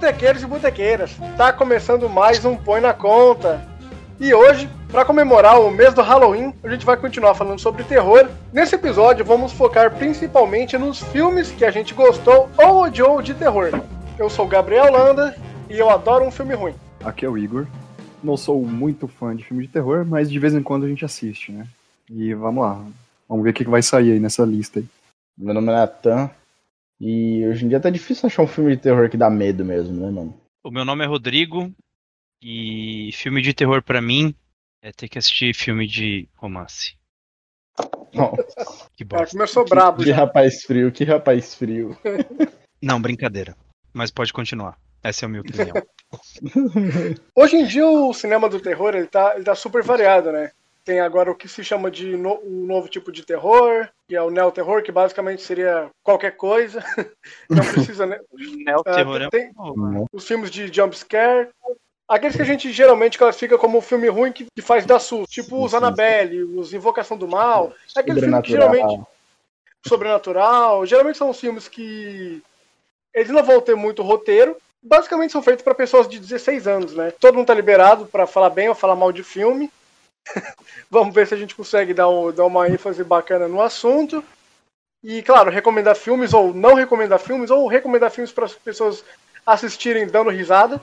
Botequeiros e botequeiras, tá começando mais um Põe na Conta. E hoje, para comemorar o mês do Halloween, a gente vai continuar falando sobre terror. Nesse episódio, vamos focar principalmente nos filmes que a gente gostou ou odiou de terror. Eu sou o Gabriel Landa e eu adoro um filme ruim. Aqui é o Igor. Não sou muito fã de filme de terror, mas de vez em quando a gente assiste, né? E vamos lá. Vamos ver o que vai sair aí nessa lista aí. Meu nome é Natan. E hoje em dia tá difícil achar um filme de terror que dá medo mesmo, né, mano? O meu nome é Rodrigo e filme de terror pra mim é ter que assistir filme de romance. Nossa, Que Cara, bosta. começou brabo que já. rapaz frio, que rapaz frio. Não, brincadeira. Mas pode continuar. Essa é a minha opinião. Hoje em dia o cinema do terror ele tá, ele tá super variado, né? Tem agora o que se chama de no, um novo tipo de terror, que é o neo-terror, que basicamente seria qualquer coisa. Não precisa, né? Neo-terror é tem- um- os filmes de jump scare. Aqueles que a gente geralmente classifica como filme ruim que, que faz dar susto, tipo Sim, os Annabelle, os Invocação do Mal. Aqueles filmes que geralmente Sobrenatural. sobrenatural, geralmente são os filmes que eles não vão ter muito roteiro. Basicamente são feitos para pessoas de 16 anos, né? Todo mundo tá liberado para falar bem ou falar mal de filme. Vamos ver se a gente consegue dar, um- dar uma ênfase bacana no assunto. E, claro, recomendar filmes ou não recomendar filmes, ou recomendar filmes para as pessoas assistirem dando risada.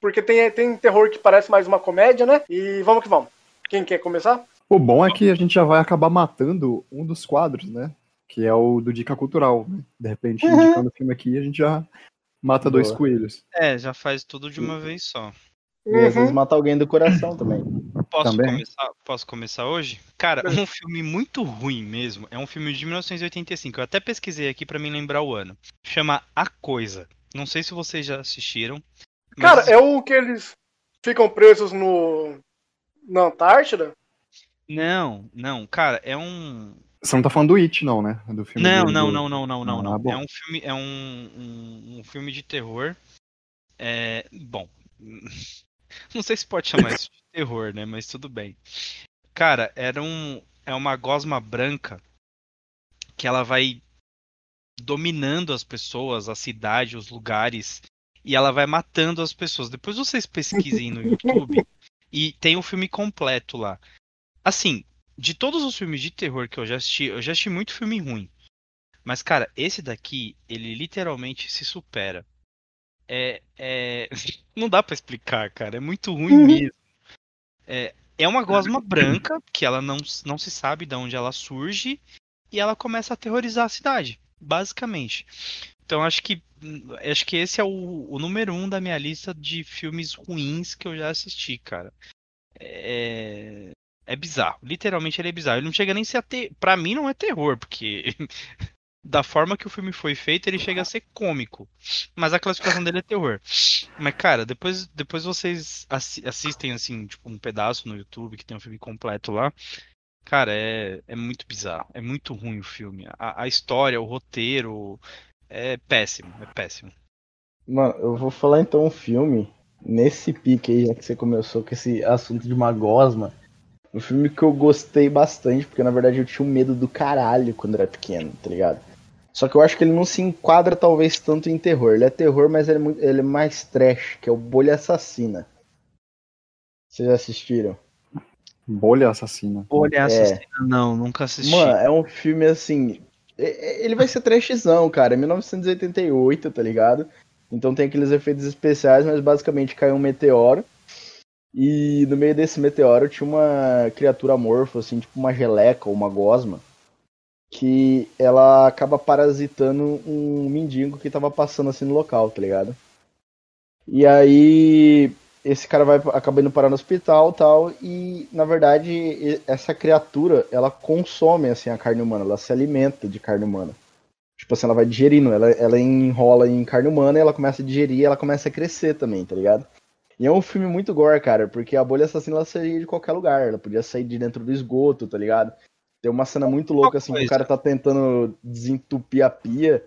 Porque tem, tem terror que parece mais uma comédia, né? E vamos que vamos. Quem quer começar? O bom é que a gente já vai acabar matando um dos quadros, né? Que é o do Dica Cultural, né? De repente, indicando o filme aqui, a gente já mata dois Boa. coelhos. É, já faz tudo de uma vez só. E às vezes Uhum. matar alguém do coração também. Posso Também. começar, posso começar hoje? Cara, um filme muito ruim mesmo. É um filme de 1985. Eu até pesquisei aqui pra me lembrar o ano. Chama A Coisa. Não sei se vocês já assistiram. mas- Cara, é o que eles ficam presos no. na Antártida? Não, não, cara, é um. Você não tá falando do It, não, né? Do filme Não, não, do- não, não, não, não, Ah, não. bom. É um filme, é um, um, um filme de terror. É, bom, não sei se pode chamar isso de terror, né? Mas tudo bem. Cara, era um, é uma gosma branca que ela vai dominando as pessoas, a cidade, os lugares, e ela vai matando as pessoas. Depois vocês pesquisem no YouTube e tem o filme completo lá. Assim, de todos os filmes de terror que eu já assisti, eu já assisti muito filme ruim. Mas, cara, esse daqui, ele literalmente se supera. É. é... Não dá pra explicar, cara. É muito ruim mesmo. É, é uma gosma branca, que ela não, não se sabe de onde ela surge, e ela começa a aterrorizar a cidade, basicamente. Então acho que acho que esse é o, o número um da minha lista de filmes ruins que eu já assisti, cara. É, é bizarro. Literalmente ele é bizarro. Ele não chega nem a ser. Ter... Pra mim não é terror, porque da forma que o filme foi feito, ele chega a ser cômico. Mas a classificação dele é terror. Mas, cara, depois, depois vocês assi- assistem, assim, tipo, um pedaço no YouTube que tem um filme completo lá. Cara, é, é muito bizarro. É muito ruim o filme. A, a história, o roteiro. É péssimo, é péssimo. Mano, eu vou falar então um filme, nesse pique aí, já que você começou com esse assunto de uma gosma. Um filme que eu gostei bastante, porque na verdade eu tinha um medo do caralho quando era pequeno, tá ligado? Só que eu acho que ele não se enquadra talvez tanto em terror. Ele é terror, mas ele é, muito- ele é mais trash, que é o Bolha Assassina. Vocês já assistiram? Bolha Assassina. Olha, É. assassina, não, nunca assisti. Mano, é um filme assim. é- é- Ele vai ser trashzão, cara. É 1988, tá ligado? Então tem aqueles efeitos especiais, mas basicamente caiu um meteoro. E no meio desse meteoro tinha uma criatura amorfa, assim, tipo uma geleca ou uma gosma. Que ela acaba parasitando um mendigo que tava passando assim no local, tá ligado? E aí esse cara vai acaba indo parar no hospital tal e na verdade essa criatura ela consome assim a carne humana ela se alimenta de carne humana Tipo assim, ela vai digerindo, ela, ela enrola em carne humana e ela começa a digerir ela começa a crescer também, tá ligado? E é um filme muito gore, cara, porque a bolha assassina ela saía de qualquer lugar, ela podia sair de dentro do esgoto, tá ligado? Tem uma cena muito louca, assim, que o cara tá tentando desentupir a pia,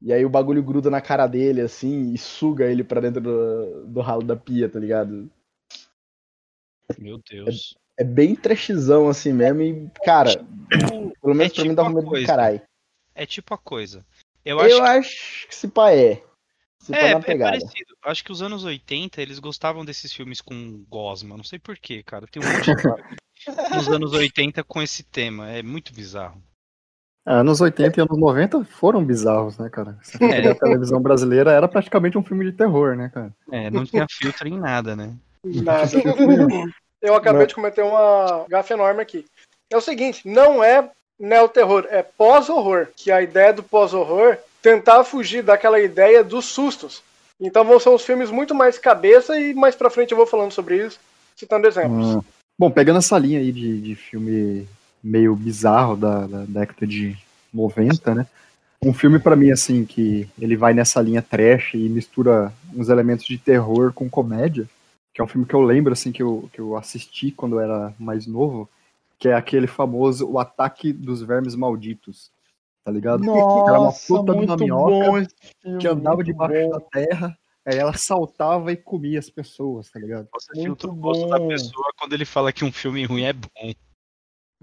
e aí o bagulho gruda na cara dele, assim, e suga ele pra dentro do, do ralo da pia, tá ligado? Meu Deus. É bem trashzão, assim mesmo, e, cara, pelo menos é pra mim tipo dava uma medo do coisa. caralho. É tipo a coisa. Eu Eu, acho que acho que se pá é. Se pá É, na é pegada. parecido. Acho que os anos 80 eles gostavam desses filmes com gosma. Não sei porquê, cara. Tem um monte de nos anos 80 com esse tema. É muito bizarro. Ah, Anos 80 e anos 90 foram bizarros, né, cara? É. A televisão brasileira era praticamente um filme de terror, né, cara? É, não tinha filtro em nada, né? Nada. Eu acabei de cometer uma gafe enorme aqui. É o seguinte, não é neo-terror, é pós-horror. Que a ideia do pós-horror tentar fugir daquela ideia dos sustos. Então vão ser uns filmes muito mais cabeça e mais pra frente eu vou falando sobre isso, citando exemplos. Hum. Bom, pegando essa linha aí de, de filme meio bizarro da, da década de 90, né? Um filme pra mim, assim, que ele vai nessa linha trash e mistura uns elementos de terror com comédia, que é um filme que eu lembro, assim, que eu, que eu assisti quando eu era mais novo, que é aquele famoso O Ataque dos Vermes Malditos, tá ligado? era uma puta de uma minhoca que andava debaixo bom. da terra, aí ela saltava e comia as pessoas, tá ligado? Você Muito filtra o gosto da bom. pessoa quando ele fala que um filme ruim é bom.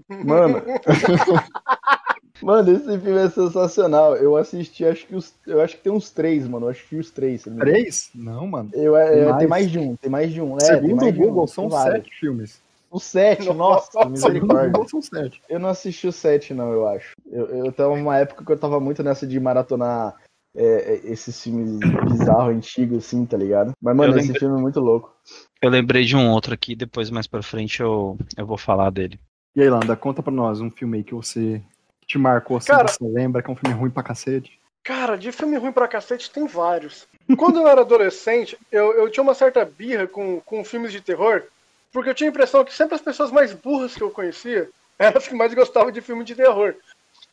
Mano. mano, esse filme é sensacional. Eu assisti, acho que os. Eu acho que tem uns três, mano. Eu assisti os três. Três? Não, mano. Eu, é, Tem é, mais. tem mais de um, tem mais de um. É, Segundo mais o de um, Google, tem são vários. sete filmes. O sete, nossa, misericórdia. Google, são sete. Eu não assisti o 7, não, eu acho. Eu, eu tava numa época que eu tava muito nessa de maratonar é, é, esses filmes bizarros, antigos, assim, tá ligado? Mas, mano, Eu esse lembrei- filme é muito louco. Eu lembrei de um outro aqui, depois mais pra frente eu, eu vou falar dele. E aí, Landa, conta pra nós um filme aí que você que te marcou, assim, Cara- você lembra que é um filme ruim pra cacete. Cara, de filme ruim pra cacete tem vários. Quando eu era adolescente, eu, eu tinha uma certa birra com, com filmes de terror, porque eu tinha a impressão que sempre as pessoas mais burras que eu conhecia eram as que mais gostavam de filme de terror.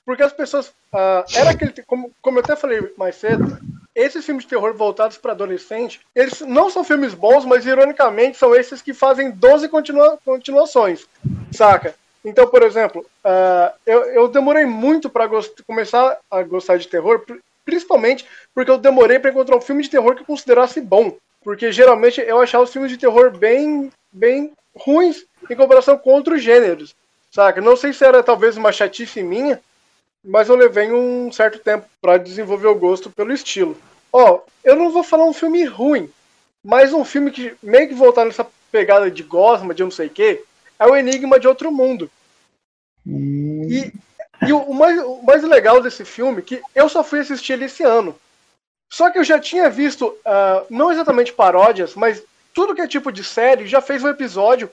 Porque as pessoas. ah, era aquele. Como, como eu até falei mais cedo, esses filmes de terror voltados para adolescente, eles não são filmes bons, mas ironicamente são esses que fazem 12 continua, continuações. Saca? Então, por exemplo, ah, eu, eu demorei muito para começar a gostar de terror, pri- principalmente porque eu demorei para encontrar um filme de terror que eu considerasse bom. Porque geralmente eu achava os filmes de terror bem, bem ruins em comparação com outros gêneros. Saca? Não sei se era talvez uma chatice minha, mas eu levei um certo tempo para desenvolver o gosto pelo estilo. Ó, eu não vou falar um filme ruim, mas um filme que meio que voltar nessa pegada de gosma, de não sei o quê, é o Enigma de Outro Mundo. E, e o, mais, o mais legal desse filme é que eu só fui assistir ele esse ano. Só que eu já tinha visto, ah, não exatamente paródias, mas tudo que é tipo de série já fez um episódio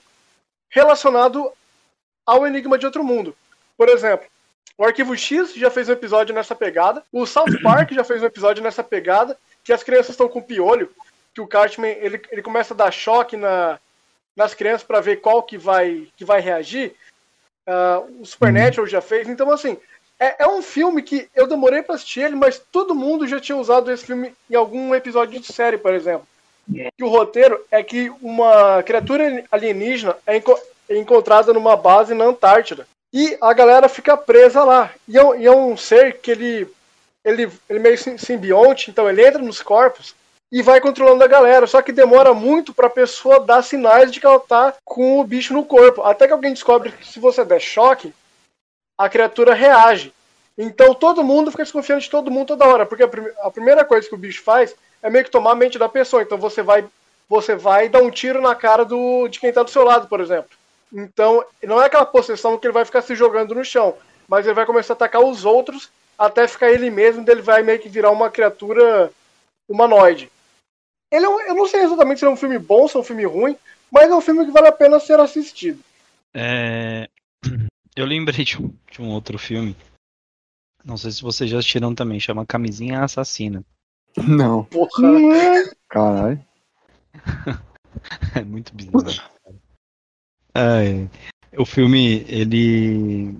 relacionado ao Enigma de Outro Mundo. Por exemplo, o Arquivo X já fez um episódio nessa pegada, o South Park já fez um episódio nessa pegada, que as crianças estão com piolho, que o Cartman ele, ele começa a dar choque na, nas crianças para ver qual que vai, que vai reagir. Ah, o Supernatural já fez, então assim, é, é um filme que eu demorei para assistir ele, mas todo mundo já tinha usado esse filme em algum episódio de série, por exemplo. Que o roteiro é que uma criatura alienígena é, enco- é encontrada numa base na Antártida. E a galera fica presa lá. E é, um- e é um ser que ele, ele, ele meio sim- simbionte, então ele entra nos corpos e vai controlando a galera. Só que demora muito pra pessoa dar sinais de que ela tá com o bicho no corpo. Até que alguém descobre que se você der choque, a criatura reage. Então todo mundo fica desconfiando de todo mundo toda hora, porque a, prime- a primeira coisa que o bicho faz é meio que tomar a mente da pessoa. Então você vai você vai dar um tiro na cara do, de quem tá do seu lado, por exemplo. Então, não é aquela possessão que ele vai ficar se jogando no chão, mas ele vai começar a atacar os outros até ficar ele mesmo, ele vai meio que virar uma criatura humanoide. Ele é um- eu não sei exatamente se é um filme bom, se é um filme ruim, mas é um filme que vale a pena ser assistido. É, Eu lembrei de um, de um outro filme. Não sei se vocês já assistiram também, chama Camisinha Assassina. Não, Porra. caralho. É muito bizarro. Ai, o filme, ele.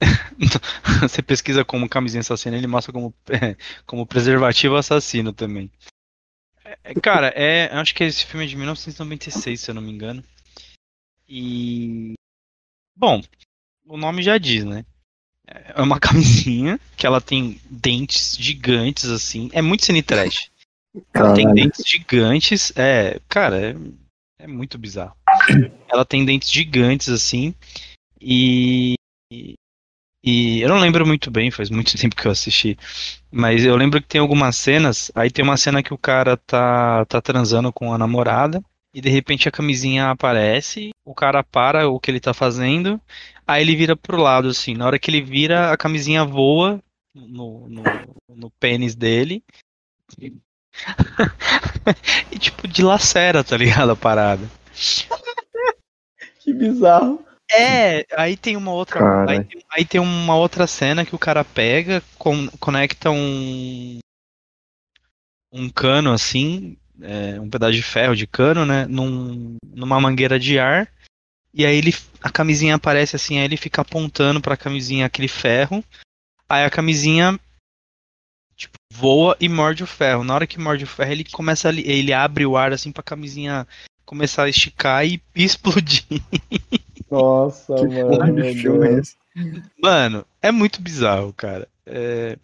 você pesquisa como camisinha assassina, ele mostra como, como preservativo assassino também. É, cara, é, acho que esse filme é de 1996, se eu não me engano. E. Bom, o nome já diz, né? É uma camisinha que ela tem dentes gigantes, assim. É muito cine trash. Ela tem dentes gigantes. É, cara, é, é muito bizarro. Ela tem dentes gigantes, assim. E. E eu não lembro muito bem, faz muito tempo que eu assisti. Mas eu lembro que tem algumas cenas. Aí tem uma cena que o cara tá, tá transando com a namorada. E de repente a camisinha aparece. O cara para o que ele tá fazendo. Aí ele vira pro lado, assim. Na hora que ele vira, a camisinha voa no, no, no pênis dele. e tipo, dilacera, tá ligado? A parada. Que bizarro. É, aí tem uma outra. Aí tem, aí tem, uma outra cena que o cara pega, com, conecta um. Um cano assim, é, um pedaço de ferro de cano, né? Num, numa mangueira de ar. E aí ele, a camisinha aparece assim, aí ele fica apontando pra camisinha aquele ferro. Aí a camisinha tipo, voa e morde o ferro. Na hora que morde o ferro, ele começa a, ele abre o ar assim pra camisinha começar a esticar e, explodir. Nossa, mano. É mano, é muito bizarro, cara. É...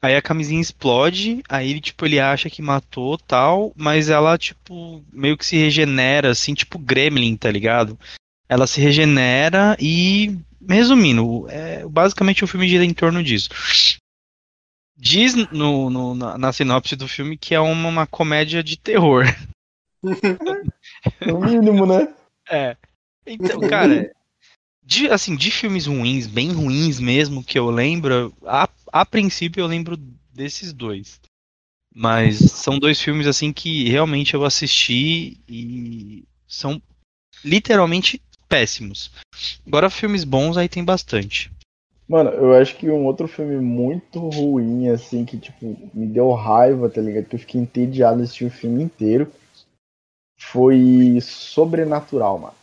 Aí a camisinha explode, aí ele, tipo, ele acha que matou tal, mas ela, tipo, meio que se regenera, assim, tipo Gremlin, tá ligado? Ela se regenera e, resumindo, é, basicamente o filme gira em torno disso. Diz no, no na, na, sinopse do filme que é uma, uma comédia de terror. No mínimo, né? É. Então, cara, de, assim, de filmes ruins, bem ruins mesmo, que eu lembro, a, a princípio eu lembro desses dois. Mas são dois filmes, assim, que realmente eu assisti e são literalmente péssimos. Agora, filmes bons aí tem bastante. Mano, eu acho que um outro filme muito ruim, assim, que, tipo, me deu raiva, tá ligado? Que eu fiquei entediado de assistir o filme inteiro. Foi Sobrenatural, mano.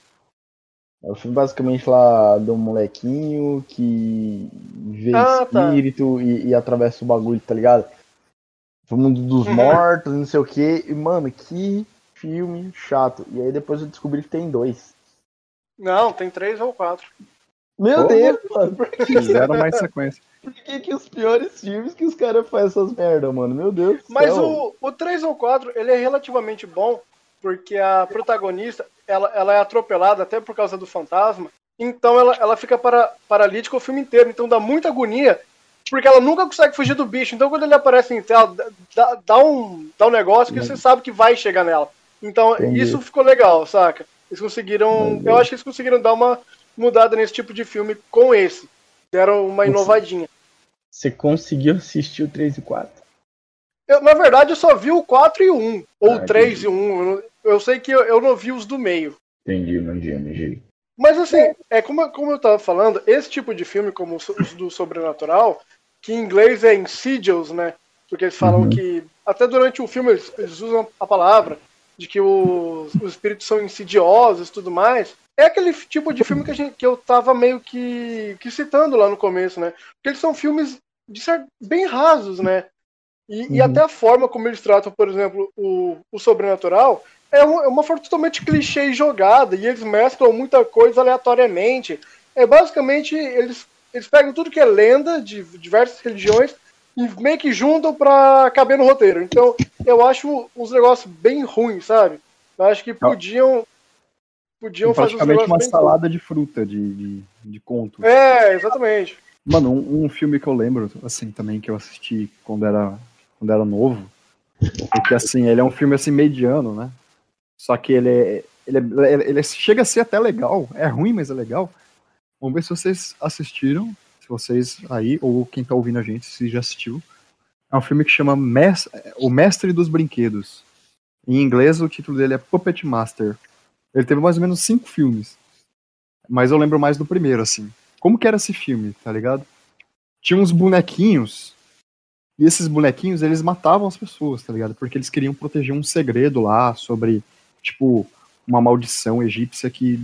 É o filme basicamente lá do molequinho que vê ah, tá. espírito tá. e, e, atravessa o bagulho, tá ligado? O mundo dos uhum. mortos, não sei o que. E, mano, que filme chato. E aí depois eu descobri que tem dois. Não, tem três ou quatro. Meu Deus, mano. Por que Fizeram mais sequência. Por que, que os piores filmes que os caras fazem essas merda, mano? Meu Deus. Mas céu. o, o 3 ou 4, ele é relativamente bom, porque a protagonista, ela, ela é atropelada até por causa do fantasma. Então ela, ela fica para, paralítica o filme inteiro. Então dá muita agonia, porque ela nunca consegue fugir do bicho. Então quando ele aparece em tela, dá, dá um, dá um negócio que você sabe que vai chegar nela. Então Entendi. isso ficou legal, saca? Eles conseguiram. Eu acho que eles conseguiram dar uma mudada nesse tipo de filme com esse. Deram uma inovadinha. Você conseguiu assistir o 3 e 4? Eu, na verdade, eu só vi o 4 e o 1. Ou ah, 3 entendi. e o 1. Eu, sei que eu, eu, não vi os do meio. Entendi, entendi, entendi. Mas assim, é como, como eu tava falando, esse tipo de filme, como os do Sobrenatural, que em inglês é Insidious, né? Porque eles falam uhum. que. Até durante o filme eles, eles usam a palavra de que os, os espíritos são insidiosos e tudo mais. É aquele tipo de filme que, a gente, que eu tava meio que, que citando lá no começo, né? Porque eles são filmes de ser bem rasos, né? E, uhum. e, até a forma como eles tratam, por exemplo, o, o sobrenatural é uma, é uma forma totalmente clichê e jogada, e eles mesclam muita coisa aleatoriamente. É basicamente eles, eles pegam tudo que é lenda de diversas religiões e meio que juntam pra caber no roteiro. Então, eu acho uns negócios bem ruins, sabe? Eu acho que podiam. Podiam fazer praticamente uma salada de fruta de, de, de conto. É, exatamente. Mano, um, um, filme que eu lembro, assim, também, que eu assisti quando era, quando era novo, porque, assim, ele é um filme, assim, mediano, né? Só que ele é, ele, é, ele chega a ser até legal, é ruim, mas é legal. Vamos ver se vocês assistiram, vocês aí, ou quem tá ouvindo a gente, se já assistiu. É um filme que chama O Mestre dos Brinquedos. Em inglês, o título dele é Puppet Master. Ele teve mais ou menos cinco filmes. Mas eu lembro mais do primeiro, assim. Como que era esse filme, tá ligado? Tinha uns bonequinhos. E esses bonequinhos, eles matavam as pessoas, tá ligado? Porque eles queriam proteger um segredo lá sobre, tipo, uma maldição egípcia que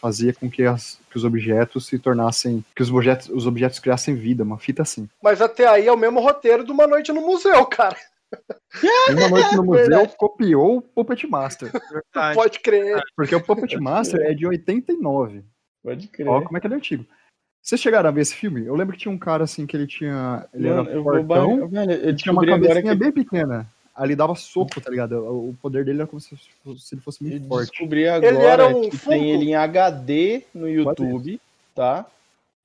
fazia com que, as- que os objetos se tornassem, que os objetos, os objetos criassem vida, uma fita assim. Mas até aí é o mesmo roteiro de uma noite no museu, cara. Uma noite no museu Verdade. copiou o Puppet Master, Verdade. Pode crer. porque o Puppet Master é de 89. Pode crer. Ó, como é que ele é antigo. Vocês chegaram a ver esse filme? Eu lembro que tinha um cara assim que ele tinha. Ele Mano, era fortão, ba- velho, eu ele tinha uma cabecinha que bem pequena. Ali dava soco, tá ligado? O poder dele era como se, se ele fosse eu muito forte. descobri agora era um que Funko? tem ele em HD no YouTube, tá?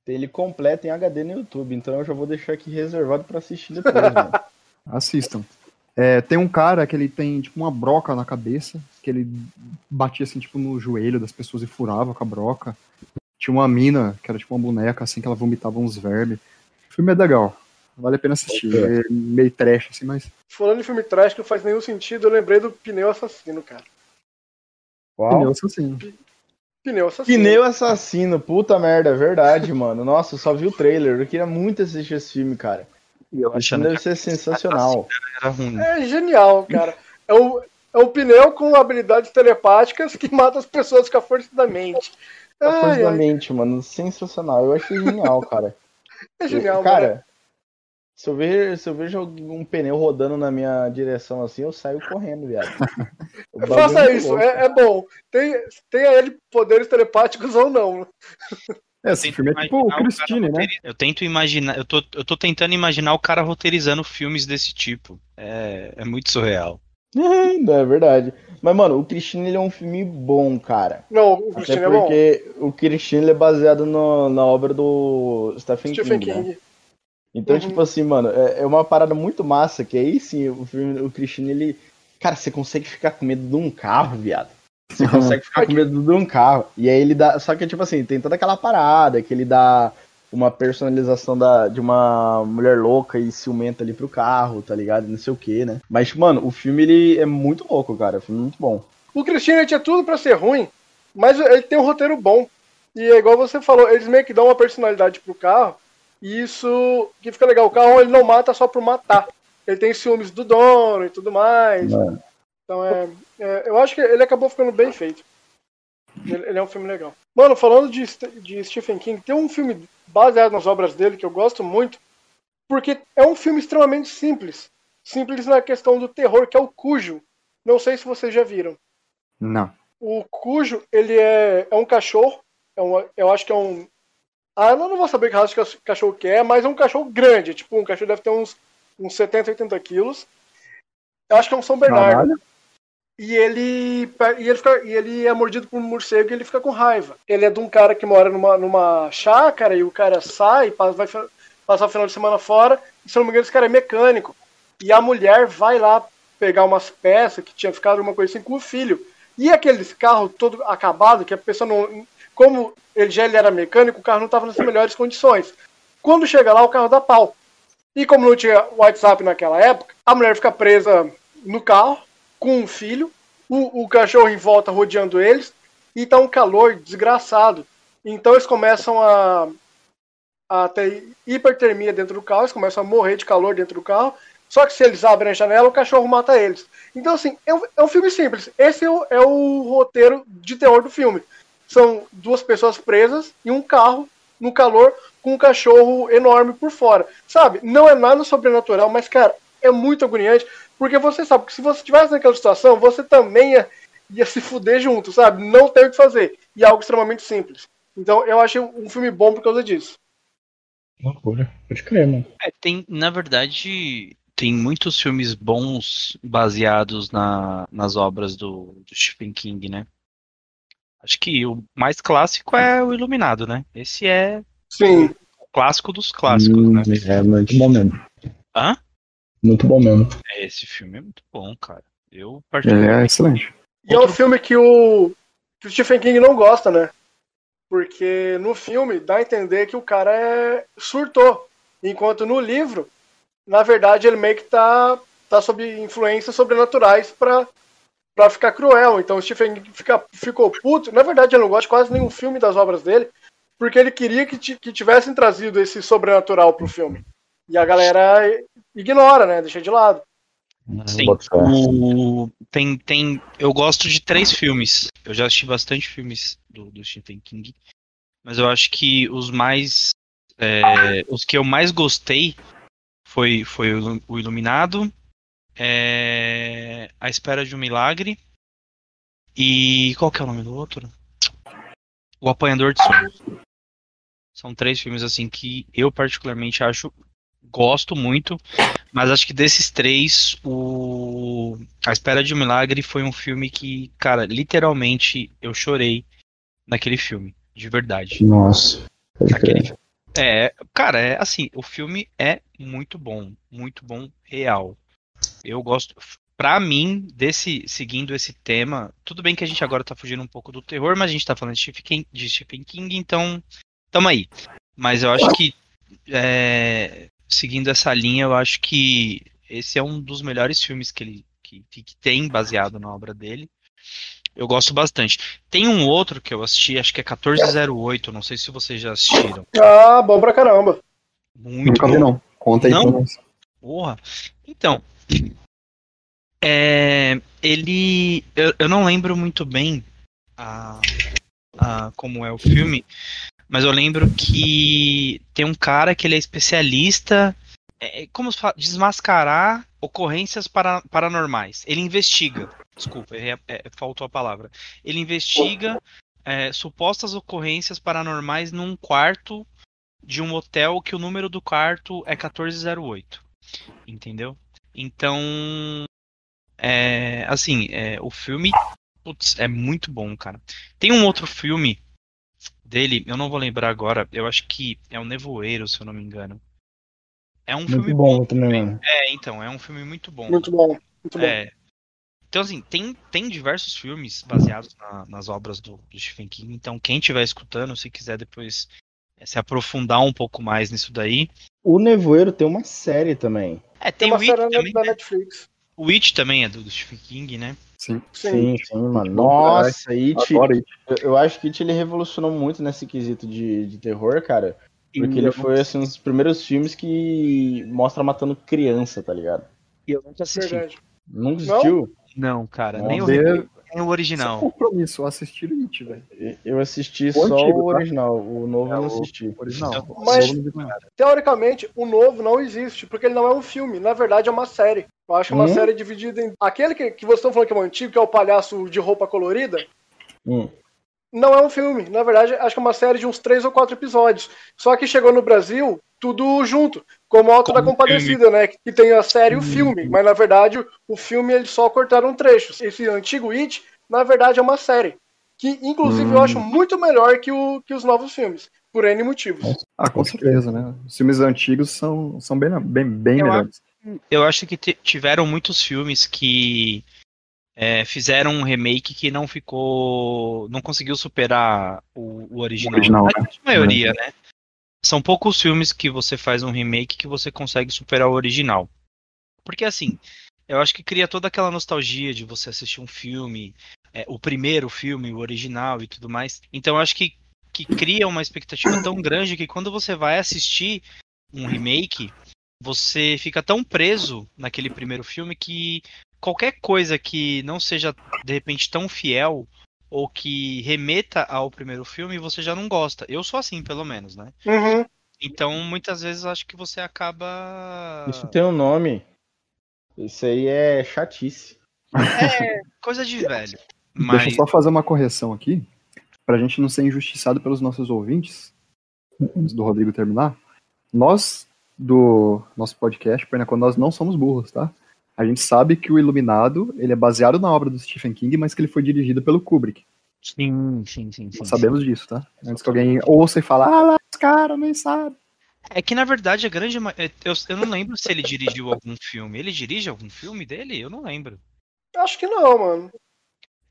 Tem ele completo em HD no YouTube, então eu já vou deixar aqui reservado pra assistir depois, mano. Assistam. É, tem um cara que ele tem tipo uma broca na cabeça, que ele batia assim, tipo, no joelho das pessoas e furava com a broca. Tinha uma mina, que era tipo uma boneca, assim, que ela vomitava uns vermes. O filme é legal. Vale a pena assistir. É meio trash, assim, mas. Falando em filme trash que não faz nenhum sentido, eu lembrei do Pneu Assassino, cara. Qual? Pneu assim. Pneu Assassino. Pneu Assassino, puta merda, é verdade, mano. Nossa, eu só vi o trailer. Eu queria muito assistir esse filme, cara. Eu achando deve ser sensacional. era ruim. É genial, cara. É um, é um pneu com habilidades telepáticas que mata as pessoas com a força da mente. A força Ai, da ai, mente, mano. Sensacional. Eu achei genial, cara. é genial, cara. cara. Se eu, ver, se eu vejo um pneu rodando na minha direção assim, eu saio correndo, viado. É Faça muito isso, é, é bom. Tem, tenha ele poderes telepáticos ou não. É, esse filme é tipo o Christine, né? Eu tento imaginar, eu tô, eu tô tentando imaginar o cara roteirizando filmes desse tipo. É, é muito surreal. Não, é verdade. Mas, mano, o Christine ele é um filme bom, cara. Não, o Até Christine é bom. porque o Christine ele é baseado no- na obra do Stephen, Stephen King. né? Então, Uhum. tipo assim, mano, é, é uma parada muito massa, que aí sim, o filme, o Christine, ele. Cara, você consegue ficar com medo de um carro, viado. Você consegue ficar com medo de um carro. E aí ele dá. Só que, tipo assim, tem toda aquela parada que ele dá uma personalização da, de uma mulher louca e ciumenta ali pro carro, tá ligado? Não sei o que, né? Mas, mano, o filme ele é muito louco, cara. Filme é muito bom. O Christine tinha tudo pra ser ruim, mas ele tem um roteiro bom. E é igual você falou, eles meio que dão uma personalidade pro carro. E isso que fica legal. O carro ele não mata só por matar. Ele tem ciúmes do dono e tudo mais. Mano. Então é, é, Eu acho que ele acabou ficando bem feito. Ele, ele é um filme legal. Mano, falando de, de Stephen King, tem um filme baseado nas obras dele que eu gosto muito, porque é um filme extremamente simples. Simples na questão do terror, que é o Cujo. Não sei se vocês já viram. Não. O Cujo, ele é, é um cachorro. É um, eu acho que é um. Ah, eu não vou saber que raça de cach- cachorro que é, mas é um cachorro grande. Tipo, um cachorro deve ter uns, uns 70, 80 quilos. Eu acho que é um São Bernardo. Caralho. E ele, e, ele fica, e ele é mordido por um morcego e ele fica com raiva. Ele é de um cara que mora numa, numa chácara e o cara sai, vai passar o final de semana fora. E se eu não me engano, esse cara é mecânico. E a mulher vai lá pegar umas peças que tinha ficado uma coisa assim com o filho. E aqueles carros todo acabado, que a pessoa não. Como ele já era mecânico, o carro não estava nas melhores condições. Quando chega lá, o carro dá pau. E como não tinha WhatsApp naquela época, a mulher fica presa no carro com um filho, o, o cachorro em volta rodeando eles, e tá um calor desgraçado. Então eles começam a, a ter hipertermia dentro do carro, eles começam a morrer de calor dentro do carro. Só que se eles abrem a janela, o cachorro mata eles. Então, assim, é um, é um filme simples. Esse é o, é o roteiro de terror do filme. São duas pessoas presas e um carro no calor com um cachorro enorme por fora. Sabe? Não é nada sobrenatural, mas, cara, é muito agoniante. Porque você sabe que se você estivesse naquela situação, você também ia, ia se fuder junto, sabe? Não tem o que fazer. E é algo extremamente simples. Então eu achei um filme bom por causa disso. Loucura. Pode crer, mano. É, tem, na verdade, tem muitos filmes bons baseados na, nas obras do, do Stephen King, né? Acho que o mais clássico é o Iluminado, né? Esse é Sim. o clássico dos clássicos, Hum, né? É muito bom mesmo. Hã? Muito bom mesmo. É, Esse filme é muito bom, cara. Eu Ele é particularmente. excelente. E é um Outro- filme que o, que o Stephen King não gosta, né? Porque no filme dá a entender que o cara é surtou. Enquanto no livro, na verdade, ele meio que tá, tá sob influências sobrenaturais pra, pra ficar cruel. Então o Stephen King fica, ficou puto. Na verdade, ele não gosta de quase nenhum filme das obras dele, porque ele queria que, que tivessem trazido esse sobrenatural pro filme. E a galera ignora, né? Deixa de lado. Sim. O, tem, tem, eu gosto de três filmes. Eu já assisti bastante filmes do, do Stephen King, mas eu acho que os mais, é, os que eu mais gostei foi, foi o Iluminado, é, A Espera de um Milagre e qual que é o nome do outro? O Apanhador de Sonhos. São três filmes assim que eu particularmente acho gosto muito, mas acho que desses três, o A Espera de um Milagre foi um filme que, cara, literalmente eu chorei naquele filme, de verdade. Nossa. pode Aquele- crer. É, cara, é assim, o filme é muito bom, muito bom, real. Eu gosto, pra mim, desse seguindo esse tema, tudo bem que a gente agora tá fugindo um pouco do terror, mas a gente tá falando de Stephen King, de Stephen King, então tamo aí. Mas eu acho que é, seguindo essa linha, eu acho que esse é um dos melhores filmes que ele que, que tem baseado na obra dele. Eu gosto bastante. Tem um outro que eu assisti, acho que é 1408, não sei se vocês já assistiram. Ah, bom pra caramba. Muito Nunca vi, bom. não. Conta aí Não? pra nós. Porra. Então, é, ele. Eu, eu não lembro muito bem a, a- como é o filme, mas eu lembro que tem um cara que ele é especialista. É, como se fala? Desmascarar ocorrências para, paranormais. Ele investiga. Desculpa, a- é, faltou a palavra. Ele investiga é, supostas ocorrências paranormais num quarto de um hotel que o número do quarto é 1408. Entendeu? Então, é, assim, é, o filme putz, é muito bom, cara. Tem um outro filme dele, eu não vou lembrar agora, eu acho que é o Nevoeiro, se eu não me engano. É um filme Muito bom também, mano. É, então, é um filme muito bom. Muito bom. Muito bom. É. Então, assim, tem, tem diversos filmes baseados na- nas obras do, do Stephen King. Então, quem estiver escutando, se quiser depois é, se aprofundar um pouco mais nisso daí. O Nevoeiro tem uma série também. É, Tem tem, o uma It série também. da né? Netflix. O It também é do, do Stephen King, né? Sim. Sim. Sim, sim, mano. Nossa, It, Adoro It. eu, eu acho que It ele revolucionou muito nesse quesito de, de terror, cara. Porque ele foi assim, um dos primeiros filmes que mostra matando criança, tá ligado? E eu nunca assisti. Verdade. Nunca Não? assistiu? Não, cara, nem o, Nem o Sem original. compromisso, assistir o It, velho. Eu assisti O só antigo, o tá? original, o novo É, eu não o- assisti. Original. Mas- O vi nada. Teoricamente, o novo não existe, porque ele não é um filme. Na verdade, é uma série. Eu acho uma Hum? série dividida em. Aquele que, que vocês estão falando que é o antigo, que é o palhaço de roupa colorida, Hum. não é um filme. Na verdade, acho que é uma série de uns três ou quatro episódios. Só que chegou no Brasil tudo junto, como o Alto da Compadecida, né? Que tem a série e o filme. Mas na verdade, o filme eles só cortaram trechos. Esse antigo It, na verdade, é uma série. Que inclusive eu acho muito melhor que, o, que os novos filmes. Por N motivos. Ah, com certeza, né? Os filmes antigos são, são bem, bem, bem Eu melhores. Eu acho que tiveram muitos filmes que é, fizeram um remake que não ficou. não conseguiu superar o, o original. O original, A grande maioria, né? São poucos filmes que você faz um remake que você consegue superar o original. Porque assim, eu acho que cria toda aquela nostalgia de você assistir um filme, é, o primeiro filme, o original e tudo mais. Então eu acho que, que cria uma expectativa tão grande que quando você vai assistir um remake, você fica tão preso naquele primeiro filme que qualquer coisa que não seja de repente tão fiel ou que remeta ao primeiro filme, você já não gosta. Eu sou assim, pelo menos, né? Uhum. Então, muitas vezes acho que você acaba Isso tem um nome. Isso aí é chatice. é coisa de velho. Deixa Mas eu só fazer uma correção aqui, pra gente não ser injustiçado pelos nossos ouvintes, antes do Rodrigo terminar. Nós, do nosso podcast, Pernacon, nós não somos burros, tá? A gente sabe que o Iluminado, ele é baseado na obra do Stephen King, mas que ele foi dirigido pelo Kubrick. sim, sim, sim, sim. Nós sabemos disso, tá? Antes que alguém ouça e fale, ah, lá, os caras nem sabem. É que na verdade a grande é, eu, eu não lembro se ele dirigiu algum filme. Ele dirige algum filme dele? Eu não lembro. Acho que não, mano.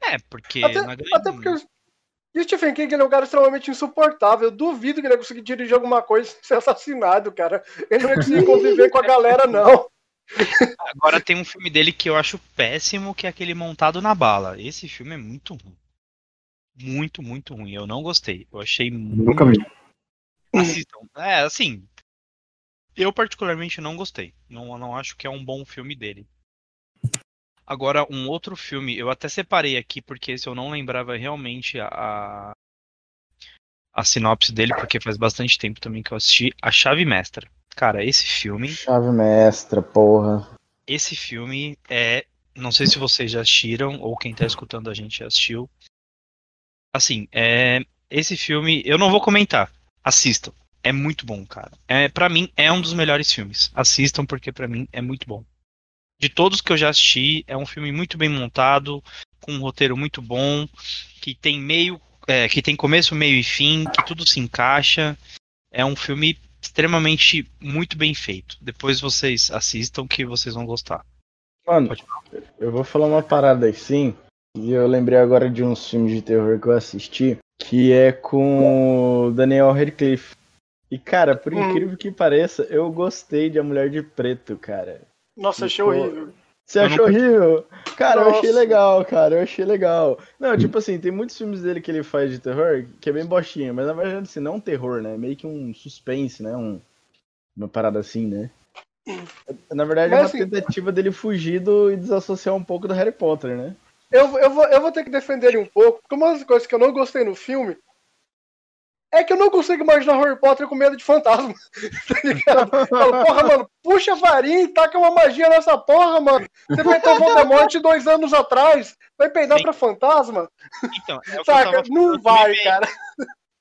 É, porque Até, na grande até porque o Stephen King ele é um cara extremamente insuportável. Eu duvido que ele ia conseguir dirigir alguma coisa sem ser assassinado, cara. Ele não ia conseguir conviver com a galera, não. Agora tem um filme dele que eu acho péssimo, que é aquele Montado na Bala. Esse filme é muito ruim. Muito, muito ruim. Eu não gostei. Eu achei Nunca muito... vi. Assistam. É, assim. Eu particularmente não gostei. Não, não acho que é um bom filme dele. Agora, um outro filme, eu até separei aqui, porque esse eu não lembrava realmente a, a sinopse dele, porque faz bastante tempo também que eu assisti. A Chave Mestra. Cara, esse filme. Chave Mestra, porra. Esse filme é. Não sei se vocês já assistiram, ou quem tá escutando a gente já assistiu. Assim, é. Esse filme, eu não vou comentar. Assistam. É muito bom, cara. É, para mim, é um dos melhores filmes. Assistam, porque para mim é muito bom de todos que eu já assisti, é um filme muito bem montado, com um roteiro muito bom, que tem meio, é, que tem começo, meio e fim, que tudo se encaixa. É um filme extremamente muito bem feito. Depois vocês assistam que vocês vão gostar. Mano, eu vou falar uma parada aí sim. E eu lembrei agora de uns filmes de terror que eu assisti, que é com o Daniel Radcliffe. E cara, por hum. incrível que pareça, eu gostei de A Mulher de Preto, cara. Nossa, achei horrível. Você achou horrível? Cara, Nossa. eu achei legal, cara, eu achei legal. Não, tipo assim, tem muitos filmes dele que ele faz de terror que é bem bostinha, mas na verdade, assim, não é um terror, né? É meio que um suspense, né? Um, uma parada assim, né? Na verdade, mas, é uma assim, tentativa dele fugir do, e desassociar um pouco do Harry Potter, né? Eu, eu, vou, eu vou ter que defender ele um pouco, porque uma das coisas que eu não gostei no filme é que eu não consigo imaginar Harry Potter com medo de fantasma. tá ligado? Falo, porra, mano, puxa a varinha e taca uma magia nessa porra, mano. Você vai ter o Voldemort dois anos atrás. Vai peidar Sim. pra fantasma? Então, é Saca? Não vai, cara.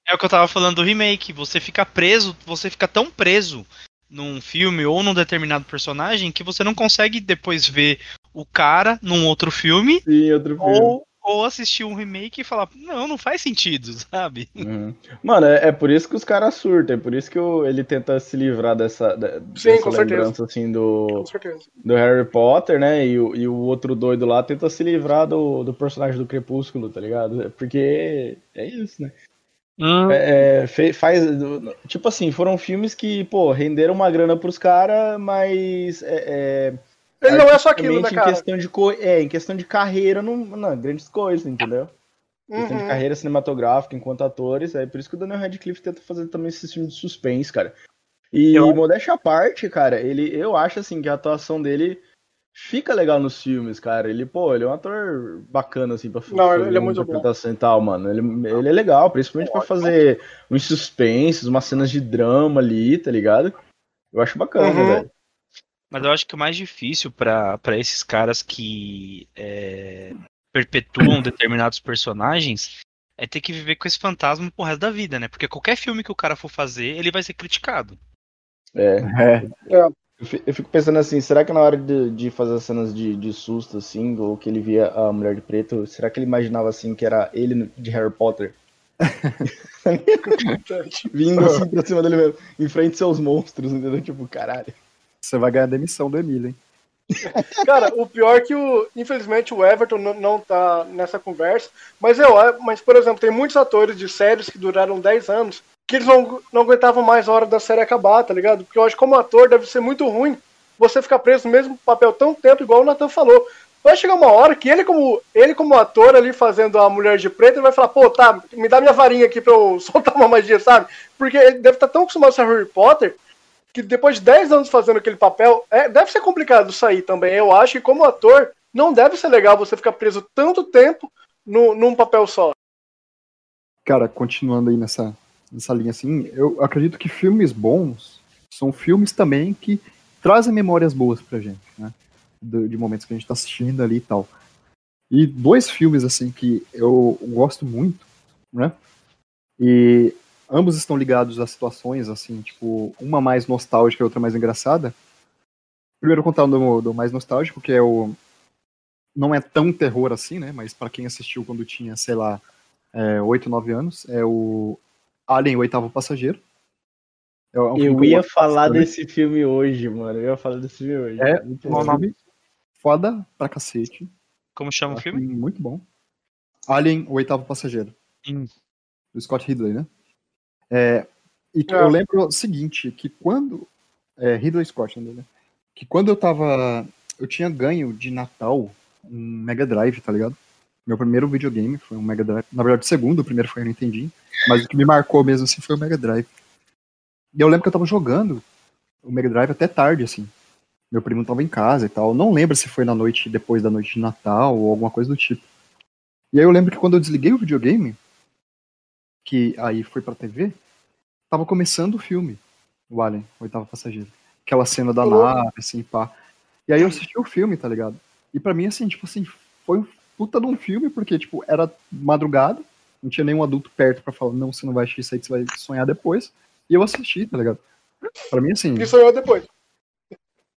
É o que eu tava falando do remake. Você fica preso, você fica tão preso num filme ou num determinado personagem que você não consegue depois ver o cara num outro filme. Sim, outro filme. Ou ou assistir um remake e falar, não, não faz sentido, sabe? Uhum. Mano, é, é, por isso que os caras surtam, é por isso que o, ele tenta se livrar dessa, Sim, dessa lembrança, assim, do, do Harry Potter, né? E o, e o outro doido lá tenta se livrar do, do personagem do Crepúsculo, tá ligado? Porque é isso, né? Hum. É, é, faz, tipo assim, foram filmes que, pô, renderam uma grana pros caras, mas é, é ele não é só aquilo, né, cara? Em questão de, co... é, em questão de carreira, não, não grandes coisas, entendeu? Em questão uhum. de carreira cinematográfica enquanto atores, é por isso que o Daniel Radcliffe tenta fazer também esse filme de suspense, cara. E eu... modéstia à parte, cara, ele, eu acho assim que a atuação dele fica legal nos filmes, cara. Ele, pô, ele é um ator bacana, assim, pra Não, fazer ele é muito interpretação bom. e tal, mano. Ele, ele é legal, principalmente pra fazer uns suspenses, umas cenas de drama ali, tá ligado? Eu acho bacana, uhum. velho. Mas eu acho que o mais difícil para esses caras que é, perpetuam determinados personagens é ter que viver com esse fantasma pro resto da vida, né? Porque qualquer filme que o cara for fazer, ele vai ser criticado. É. é. Eu fico pensando assim, será que na hora de, de fazer as cenas de, de susto, assim, ou que ele via a mulher de preto, será que ele imaginava assim que era ele de Harry Potter? Vindo assim pra cima dele mesmo, em frente aos monstros, entendeu? Tipo, caralho. Você vai ganhar a demissão do Emílio, hein? Cara, o pior é que o, infelizmente o Everton não, tá nessa conversa, mas eu, mas por exemplo, tem muitos atores de séries que duraram 10 anos que eles não, não aguentavam mais a hora da série acabar, tá ligado? Porque eu acho que como ator deve ser muito ruim você ficar preso no mesmo papel tão tempo, igual o Nathan falou. Vai chegar uma hora que ele como, ele como ator ali fazendo a Mulher de Preto, ele vai falar, pô, tá, me dá minha varinha aqui pra eu soltar uma magia, sabe? Porque ele deve estar tá tão acostumado a Harry Potter que depois de 10 anos fazendo aquele papel, é, deve ser complicado sair também. Eu acho que como ator, não deve ser legal você ficar preso tanto tempo no, num papel só. Cara, continuando aí nessa, nessa linha assim, eu acredito que filmes bons são filmes também que trazem memórias boas pra gente, né? De, de momentos que a gente tá assistindo ali e tal. E dois filmes, assim, que eu gosto muito, né? E ambos estão ligados a situações, assim, tipo, uma mais nostálgica e outra mais engraçada. Primeiro contar do, do mais nostálgico, que é o. Não é tão terror assim, né? Mas para quem assistiu quando tinha, sei lá, é, 8, 9 anos, é o Alien, o Oitavo Passageiro. É um eu ia falar desse filme hoje, mano. Eu ia falar desse filme hoje. É um filme foda pra cacete. Como chama o filme? Muito bom. Alien, o Oitavo Passageiro. Hum. Do Scott Ridley, né? É, e é. eu lembro o seguinte, que quando. É, Ridley Scott, né? Que quando eu tava. Eu tinha ganho de Natal um Mega Drive, tá ligado? Meu primeiro videogame foi um Mega Drive. Na verdade, o segundo, o primeiro foi eu não entendi. Mas o que me marcou mesmo assim foi o Mega Drive. E eu lembro que eu tava jogando o Mega Drive até tarde, assim. Meu primo tava em casa e tal. Não lembro se foi na noite depois da noite de Natal ou alguma coisa do tipo. E aí eu lembro que quando eu desliguei o videogame, que aí foi pra TV, tava começando o filme, o Alien, o oitavo passageiro. Aquela cena da nave, assim, pá. E aí eu assisti o filme, tá ligado? E pra mim, assim, tipo assim, foi um puta de um filme, porque, tipo, era madrugada, não tinha nenhum adulto perto pra falar, não, você não vai assistir isso aí, você vai sonhar depois. E eu assisti, tá ligado? Pra mim, assim. E sonhou depois.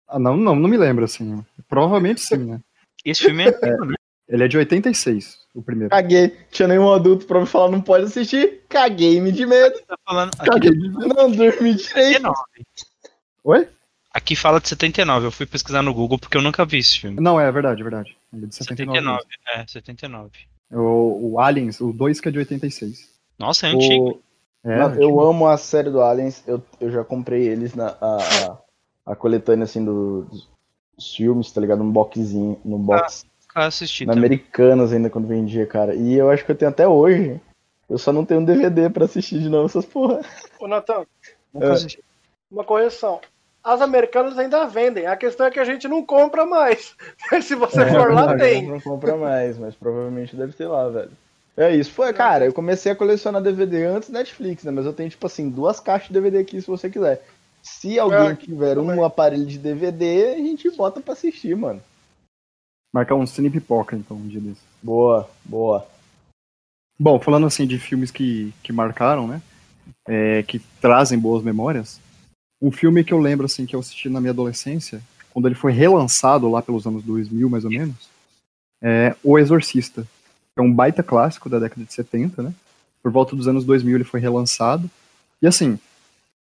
Ah, não, não, não me lembro, assim. Provavelmente sim, né? Esse filme é antigo, né? Ele é de 86, o primeiro. Caguei. Tinha nenhum adulto pra me falar, não pode assistir. Caguei-me de medo. Tá falando Caguei. Não dormi de direito. 79. Oi? Aqui fala de 79. Eu fui pesquisar no Google porque eu nunca vi esse filme. Não, é verdade, é verdade. Ele é de 79. 79. É, 79. O, o Aliens, o 2 que é de 86. Nossa, é antigo. O... É, Mano, eu amo a série do Aliens. Eu, eu já comprei eles na a, a, a coletânea assim do, dos filmes, tá ligado? Num boxzinho, num box. Ah, assisti na também. Americanas ainda quando vendia, cara. E eu acho que eu tenho até hoje. Eu só não tenho um DVD pra assistir de novo essas porra. Ô, Natan, É. uma correção. As americanas ainda vendem. A questão é que a gente não compra mais. Se você É, for lá, verdade. tem. Não compra mais, mas provavelmente deve ter lá, velho. É isso. Foi, cara, eu comecei a colecionar DVD antes da Netflix, né? Mas eu tenho, tipo assim, duas caixas de DVD aqui se você quiser. Se alguém Ah, tiver também. um aparelho de DVD, a gente bota pra assistir, mano. Marcar um cine pipoca, então, um dia desse. Boa, boa. Bom, falando assim de filmes que, que marcaram, né? é, que trazem boas memórias. Um filme que eu lembro, assim, que eu assisti na minha adolescência, quando ele foi relançado lá pelos anos 2000, mais ou menos, é O Exorcista. É um baita clássico da década de 70, né? Por volta dos anos 2000 ele foi relançado. E assim,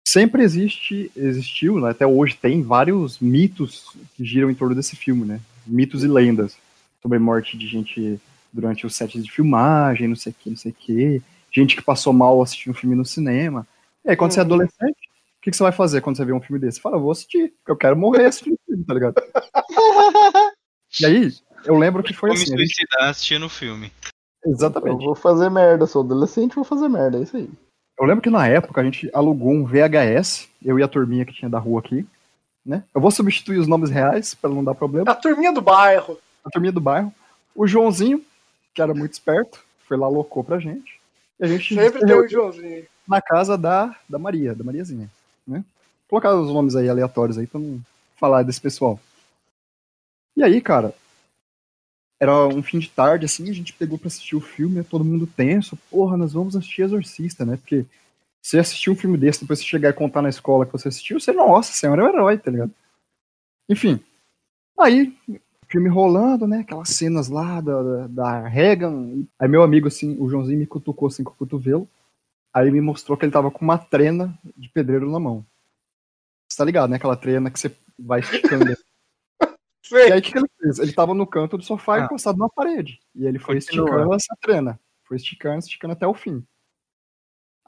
sempre existe, existiu, né, até hoje tem vários mitos que giram em torno desse filme, né? Mitos e lendas sobre a morte de gente durante os sets de filmagem, não sei o que, não sei o que. Gente que passou mal assistindo um filme no cinema. E aí, quando você é Uhum. adolescente, o que, que você vai fazer quando você vê um filme desse? Você fala, eu vou assistir, porque eu quero morrer assistindo o filme, tá ligado? e aí, eu lembro que foi Vou me assim. a gente- suicidar assistindo o filme. Eu Exatamente. vou fazer merda, sou adolescente, vou fazer merda, é isso aí. Eu lembro que na época a gente alugou um VHS, eu e a turminha que tinha da rua aqui, né? Eu vou substituir os nomes reais para não dar problema. A turminha do bairro. A turminha do bairro. O Joãozinho, que era muito esperto, foi lá, alocou pra gente. E a gente Sempre se tem o Joãozinho. na casa da, da Maria, da Mariazinha, né? Vou colocar os nomes aí aleatórios aí pra não falar desse pessoal. E aí, cara, era um fim de tarde, assim, a gente pegou pra assistir o filme, todo mundo tenso, porra, nós vamos assistir Exorcista, né? Porque você assistir um filme desse, depois você chegar e contar na escola que você assistiu, você, nossa senhora, é um herói, tá ligado? Enfim, aí, filme rolando, né? Aquelas cenas lá da, da, Reagan. Aí meu amigo, assim, o Joãozinho me cutucou assim com o cotovelo. Aí ele me mostrou que ele tava com uma trena de pedreiro na mão. Você tá ligado, né? Aquela trena que você vai esticando. e aí o que, que ele fez? Ele tava no canto do sofá Ah. encostado na parede. E ele foi Continua. esticando essa trena. Foi esticando, esticando até o fim.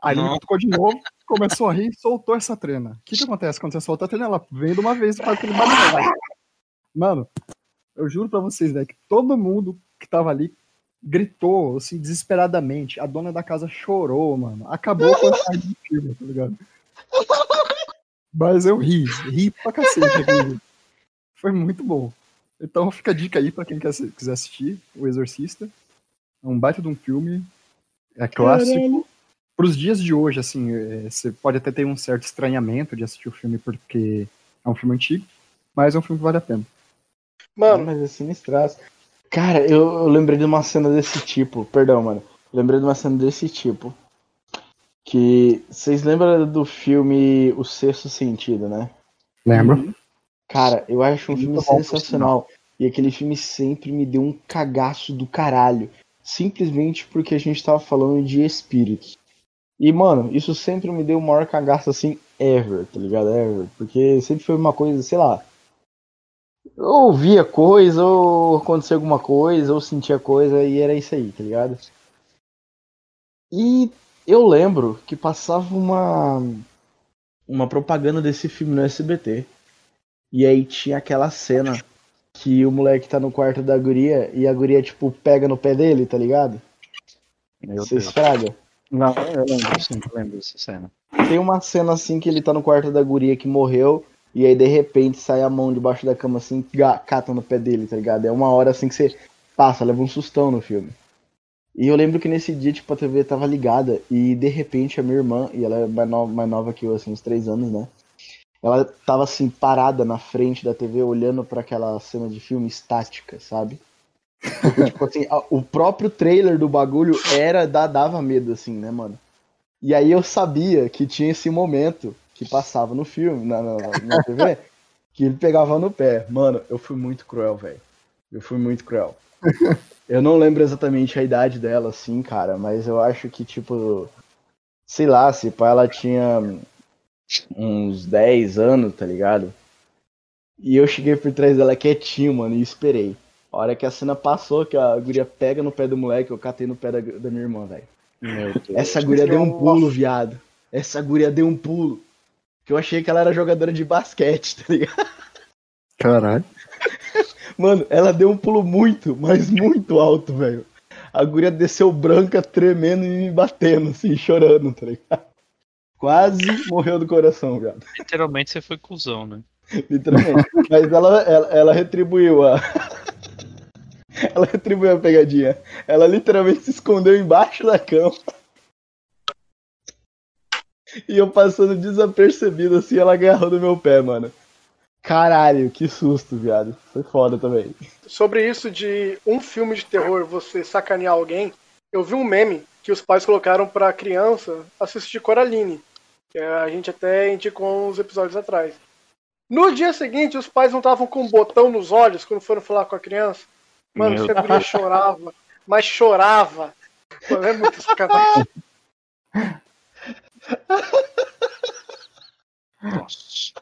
Aí ele me Não. cutucou de novo, começou a rir e soltou essa trena. O que, que acontece quando você solta a trena? Ela vem de uma vez e faz aquele barulho. Mano, eu juro pra vocês, velho, que todo mundo que tava ali gritou, assim, desesperadamente. A dona da casa chorou, mano. Acabou com a tarde do filme, tá ligado? Mas eu ri, ri pra cacete. Foi muito bom. Então fica a dica aí pra quem quer, quiser assistir O Exorcista. É um baita de um filme. É clássico. Pros dias de hoje, assim, é, você pode até ter um certo estranhamento de assistir o filme porque é um filme antigo, mas é um filme que vale a pena. Mano, Mas é sinistraço. Cara, eu, eu lembrei de uma cena desse tipo. Perdão, mano. Lembrei de uma cena desse tipo. Que. Vocês lembram do filme O Sexto Sentido, né? Lembra? Cara, eu acho um Muito filme sensacional. E aquele filme sempre me deu um cagaço do caralho. Simplesmente porque a gente tava falando de espíritos. E, mano, isso sempre me deu o maior cagaço assim, ever, tá ligado? Ever. Porque sempre foi uma coisa, sei lá. Eu ouvia coisa, ou acontecia alguma coisa, ou sentia coisa, e era isso aí, tá ligado? E eu lembro que passava uma. Uma propaganda desse filme no SBT. E aí tinha aquela cena que o moleque tá no quarto da guria e a guria, tipo, pega no pé dele, tá ligado? Meu Você Deus. esfraga. Não, eu lembro sim, eu lembro dessa cena. Tem uma cena assim que ele tá no quarto da guria que morreu. E aí de repente sai a mão debaixo da cama assim, cata no pé dele, tá ligado? É uma hora assim que você passa, leva um sustão no filme. E eu lembro que nesse dia, tipo, a TV tava ligada e de repente a minha irmã, e ela é mais nova, mais nova que eu, assim, uns três anos, né? Ela tava assim, parada na frente da TV, olhando pra aquela cena de filme estática, sabe? Porque, tipo assim, a- o próprio trailer do bagulho era, da- dava medo, assim, né, mano? E aí eu sabia que tinha esse momento que passava no filme, na, na, na TV, que ele pegava no pé. Mano, eu fui muito cruel, velho. Eu fui muito cruel. Eu não lembro exatamente a idade dela, assim, cara, mas eu acho que, tipo, sei lá, se pá, ela tinha uns 10 anos, tá ligado? E eu cheguei por trás dela quietinho, mano, e esperei. A hora que a cena passou, que a guria pega no pé do moleque, eu catei no pé da, da minha irmã, velho. Essa guria deu um pulo, viado. Essa guria deu um pulo. Que eu achei que ela era jogadora de basquete, tá ligado? Caralho. Mano, ela deu um pulo muito, mas muito alto, velho. A guria desceu branca, tremendo e me batendo, assim, chorando, tá ligado? Quase morreu do coração, viado. Literalmente você foi cuzão, né? Literalmente. Mas ela, ela, ela retribuiu a. Ela retribuiu a pegadinha. Ela literalmente se escondeu embaixo da cama. E eu passando desapercebido assim, ela agarrou no meu pé, mano. Caralho, que susto, viado. Foi foda também. Sobre isso de um filme de terror você sacanear alguém, eu vi um meme que os pais colocaram pra criança assistir Coraline. Que a gente até indicou uns episódios atrás. No dia seguinte, os pais não estavam com um botão nos olhos quando foram falar com a criança. Mano, Meu essa guria chorava, mas chorava. Mano, é muito sacanagem. Nossa.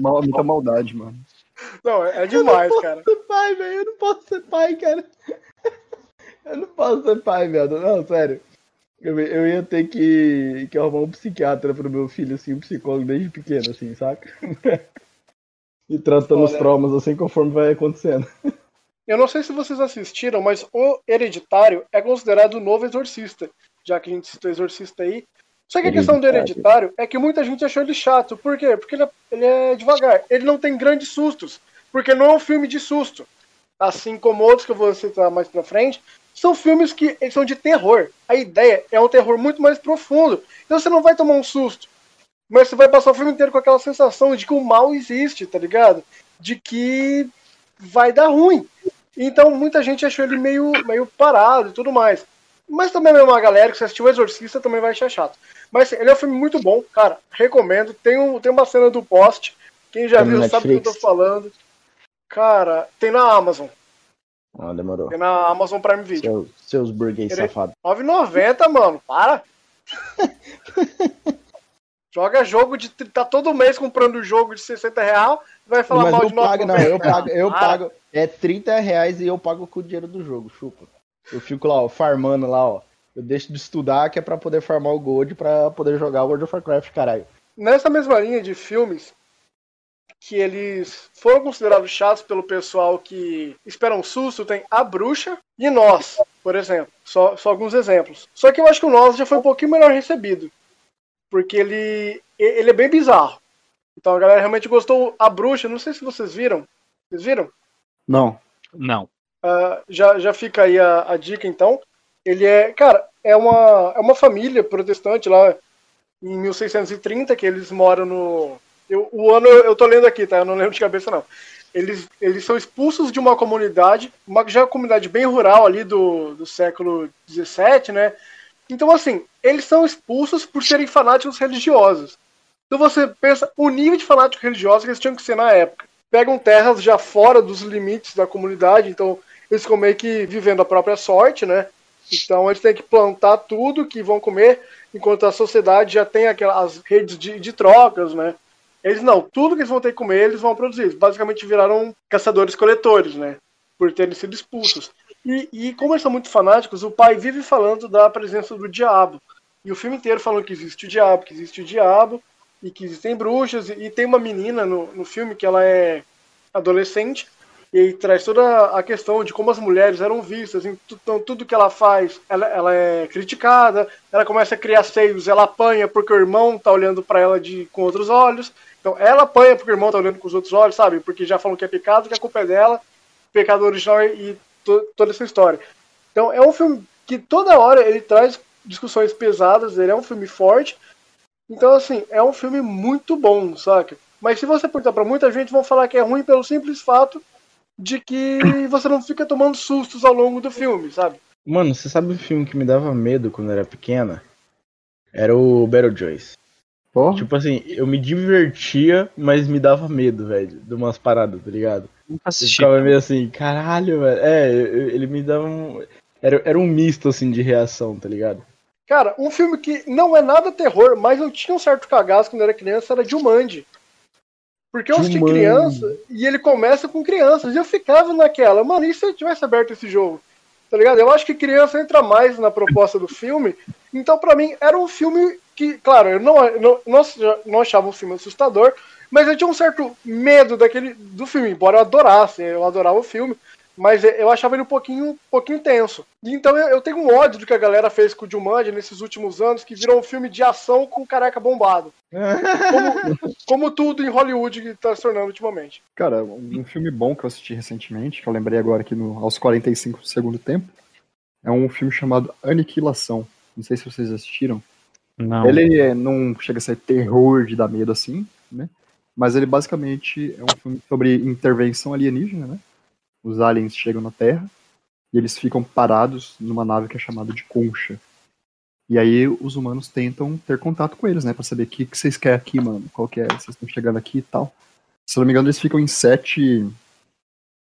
Mal- muita maldade, mano. Não, é demais, cara. ser pai, velho. Eu não posso ser pai, cara. Eu não posso ser pai, viado. Não, sério. Eu, eu ia ter que, que arrumar um psiquiatra pro meu filho, assim, um psicólogo desde pequeno, assim, saca? e tratando os Foda. traumas assim conforme vai acontecendo. Eu não sei se vocês assistiram, mas o Hereditário é considerado o novo Exorcista, já que a gente citou Exorcista aí. Só que a questão do Hereditário é que muita gente achou ele chato. Por quê? Porque ele é, ele é devagar. Ele não tem grandes sustos, porque não é um filme de susto. Assim como outros que eu vou citar mais pra frente, são filmes que são de terror. A ideia é um terror muito mais profundo. Então você não vai tomar um susto. Mas você vai passar o filme inteiro com aquela sensação de que o mal existe, tá ligado? De que vai dar ruim. Então muita gente achou ele meio, meio parado e tudo mais. Mas também é uma galera que se assistiu o Exorcista também vai achar chato. Mas assim, ele é um filme muito bom, cara. Recomendo. Tem, um, tem uma cena do poste. Quem já Tem no viu sabe do que eu tô falando. Cara, tem na Amazon. Ah, demorou. Tem na Amazon Prime Video. Seus, seus burguês Ele- safados. 9,90, mano. Para. Joga jogo de. Tá todo mês comprando jogo de 60 real. Vai falar Mas mal eu de pago, não, eu 9,90. pago, eu Para. pago. É 30 reais e eu pago com o dinheiro do jogo, chupa. Eu fico lá, ó, farmando lá, ó. Eu deixo de estudar que é pra poder farmar o Gold pra poder jogar World of Warcraft, caralho. nessa mesma linha de filmes que eles foram considerados chatos pelo pessoal que espera um susto, tem A Bruxa e Nós, por exemplo. Só, só alguns exemplos. Só que eu acho que o Nós já foi um pouquinho melhor recebido. Porque ele, ele é bem bizarro. Então a galera realmente gostou. A Bruxa, não sei se vocês viram. Vocês viram? Não. Não. Ah, já, já fica aí a, a dica, então. Ele é, cara, é uma, é uma família protestante lá em 1630, que eles moram no. Eu, o ano eu, eu tô lendo aqui, tá? Eu não lembro de cabeça, não. Eles, eles são expulsos de uma comunidade, uma já uma comunidade bem rural ali do, do século XVII, né? Então, assim, eles são expulsos por serem fanáticos religiosos. Então você pensa o nível de fanático religioso que eles tinham que ser na época. Pegam terras já fora dos limites da comunidade, então eles ficam meio que vivendo a própria sorte, né? Então eles têm que plantar tudo que vão comer, enquanto a sociedade já tem aquelas redes de, de trocas, né? Eles não, tudo que eles vão ter que comer, eles vão produzir. Basicamente viraram caçadores-coletores, né? Por terem sido expulsos. E, e como eles são muito fanáticos, o pai vive falando da presença do diabo. E o filme inteiro falando que existe o diabo, que existe o diabo, e que existem bruxas. E, e tem uma menina no, no filme que ela é adolescente, e traz toda a questão de como as mulheres eram vistas, então tudo que ela faz, ela, ela é criticada, ela começa a criar seios, ela apanha porque o irmão tá olhando para ela de, com outros olhos. Então ela apanha porque o irmão tá olhando com os outros olhos, sabe? Porque já falou que é pecado, que a culpa é dela, pecado original e to, toda essa história. Então é um filme que toda hora ele traz discussões pesadas, ele é um filme forte. Então, assim, é um filme muito bom, saca? Mas se você perguntar pra muita gente, vão falar que é ruim pelo simples fato de que você não fica tomando sustos ao longo do filme, sabe? Mano, você sabe um filme que me dava medo quando eu era pequena? Era o Beetlejuice. Porra. Tipo assim, eu me divertia, mas me dava medo, velho, de umas paradas, tá ligado? Nunca Eu assisti. ficava meio assim, caralho, velho. É, ele me dava um. Era, era um misto, assim, de reação, tá ligado? Cara, um filme que não é nada terror, mas eu tinha um certo cagaço quando eu era criança, era Jumanji. Porque eu assisti criança e ele começa com crianças. E eu ficava naquela, mano, e se eu tivesse aberto esse jogo? Tá ligado? Eu acho que criança entra mais na proposta do filme. Então, pra mim, era um filme que, claro, eu não, não, não, não achava um filme assustador, mas eu tinha um certo medo daquele do filme, embora eu adorasse, eu adorava o filme. Mas eu achava ele um pouquinho, um pouquinho tenso. E Então eu, eu tenho um ódio do que a galera fez com o Jumanji nesses últimos anos, que virou um filme de ação com careca bombado. Como, como tudo em Hollywood que tá se tornando ultimamente. Cara, um filme bom que eu assisti recentemente, que eu lembrei agora aqui no, aos 45 do segundo tempo, é um filme chamado Aniquilação. Não sei se vocês assistiram. Não. Ele é- não chega a ser terror de dar medo assim, né? Mas ele basicamente é um filme sobre intervenção alienígena, né? Os aliens chegam na Terra e eles ficam parados numa nave que é chamada de Concha. E aí os humanos tentam ter contato com eles, né? Pra saber o que, que vocês querem aqui, mano. Qual que é? Vocês estão chegando aqui e tal. Se não me engano, eles ficam em sete,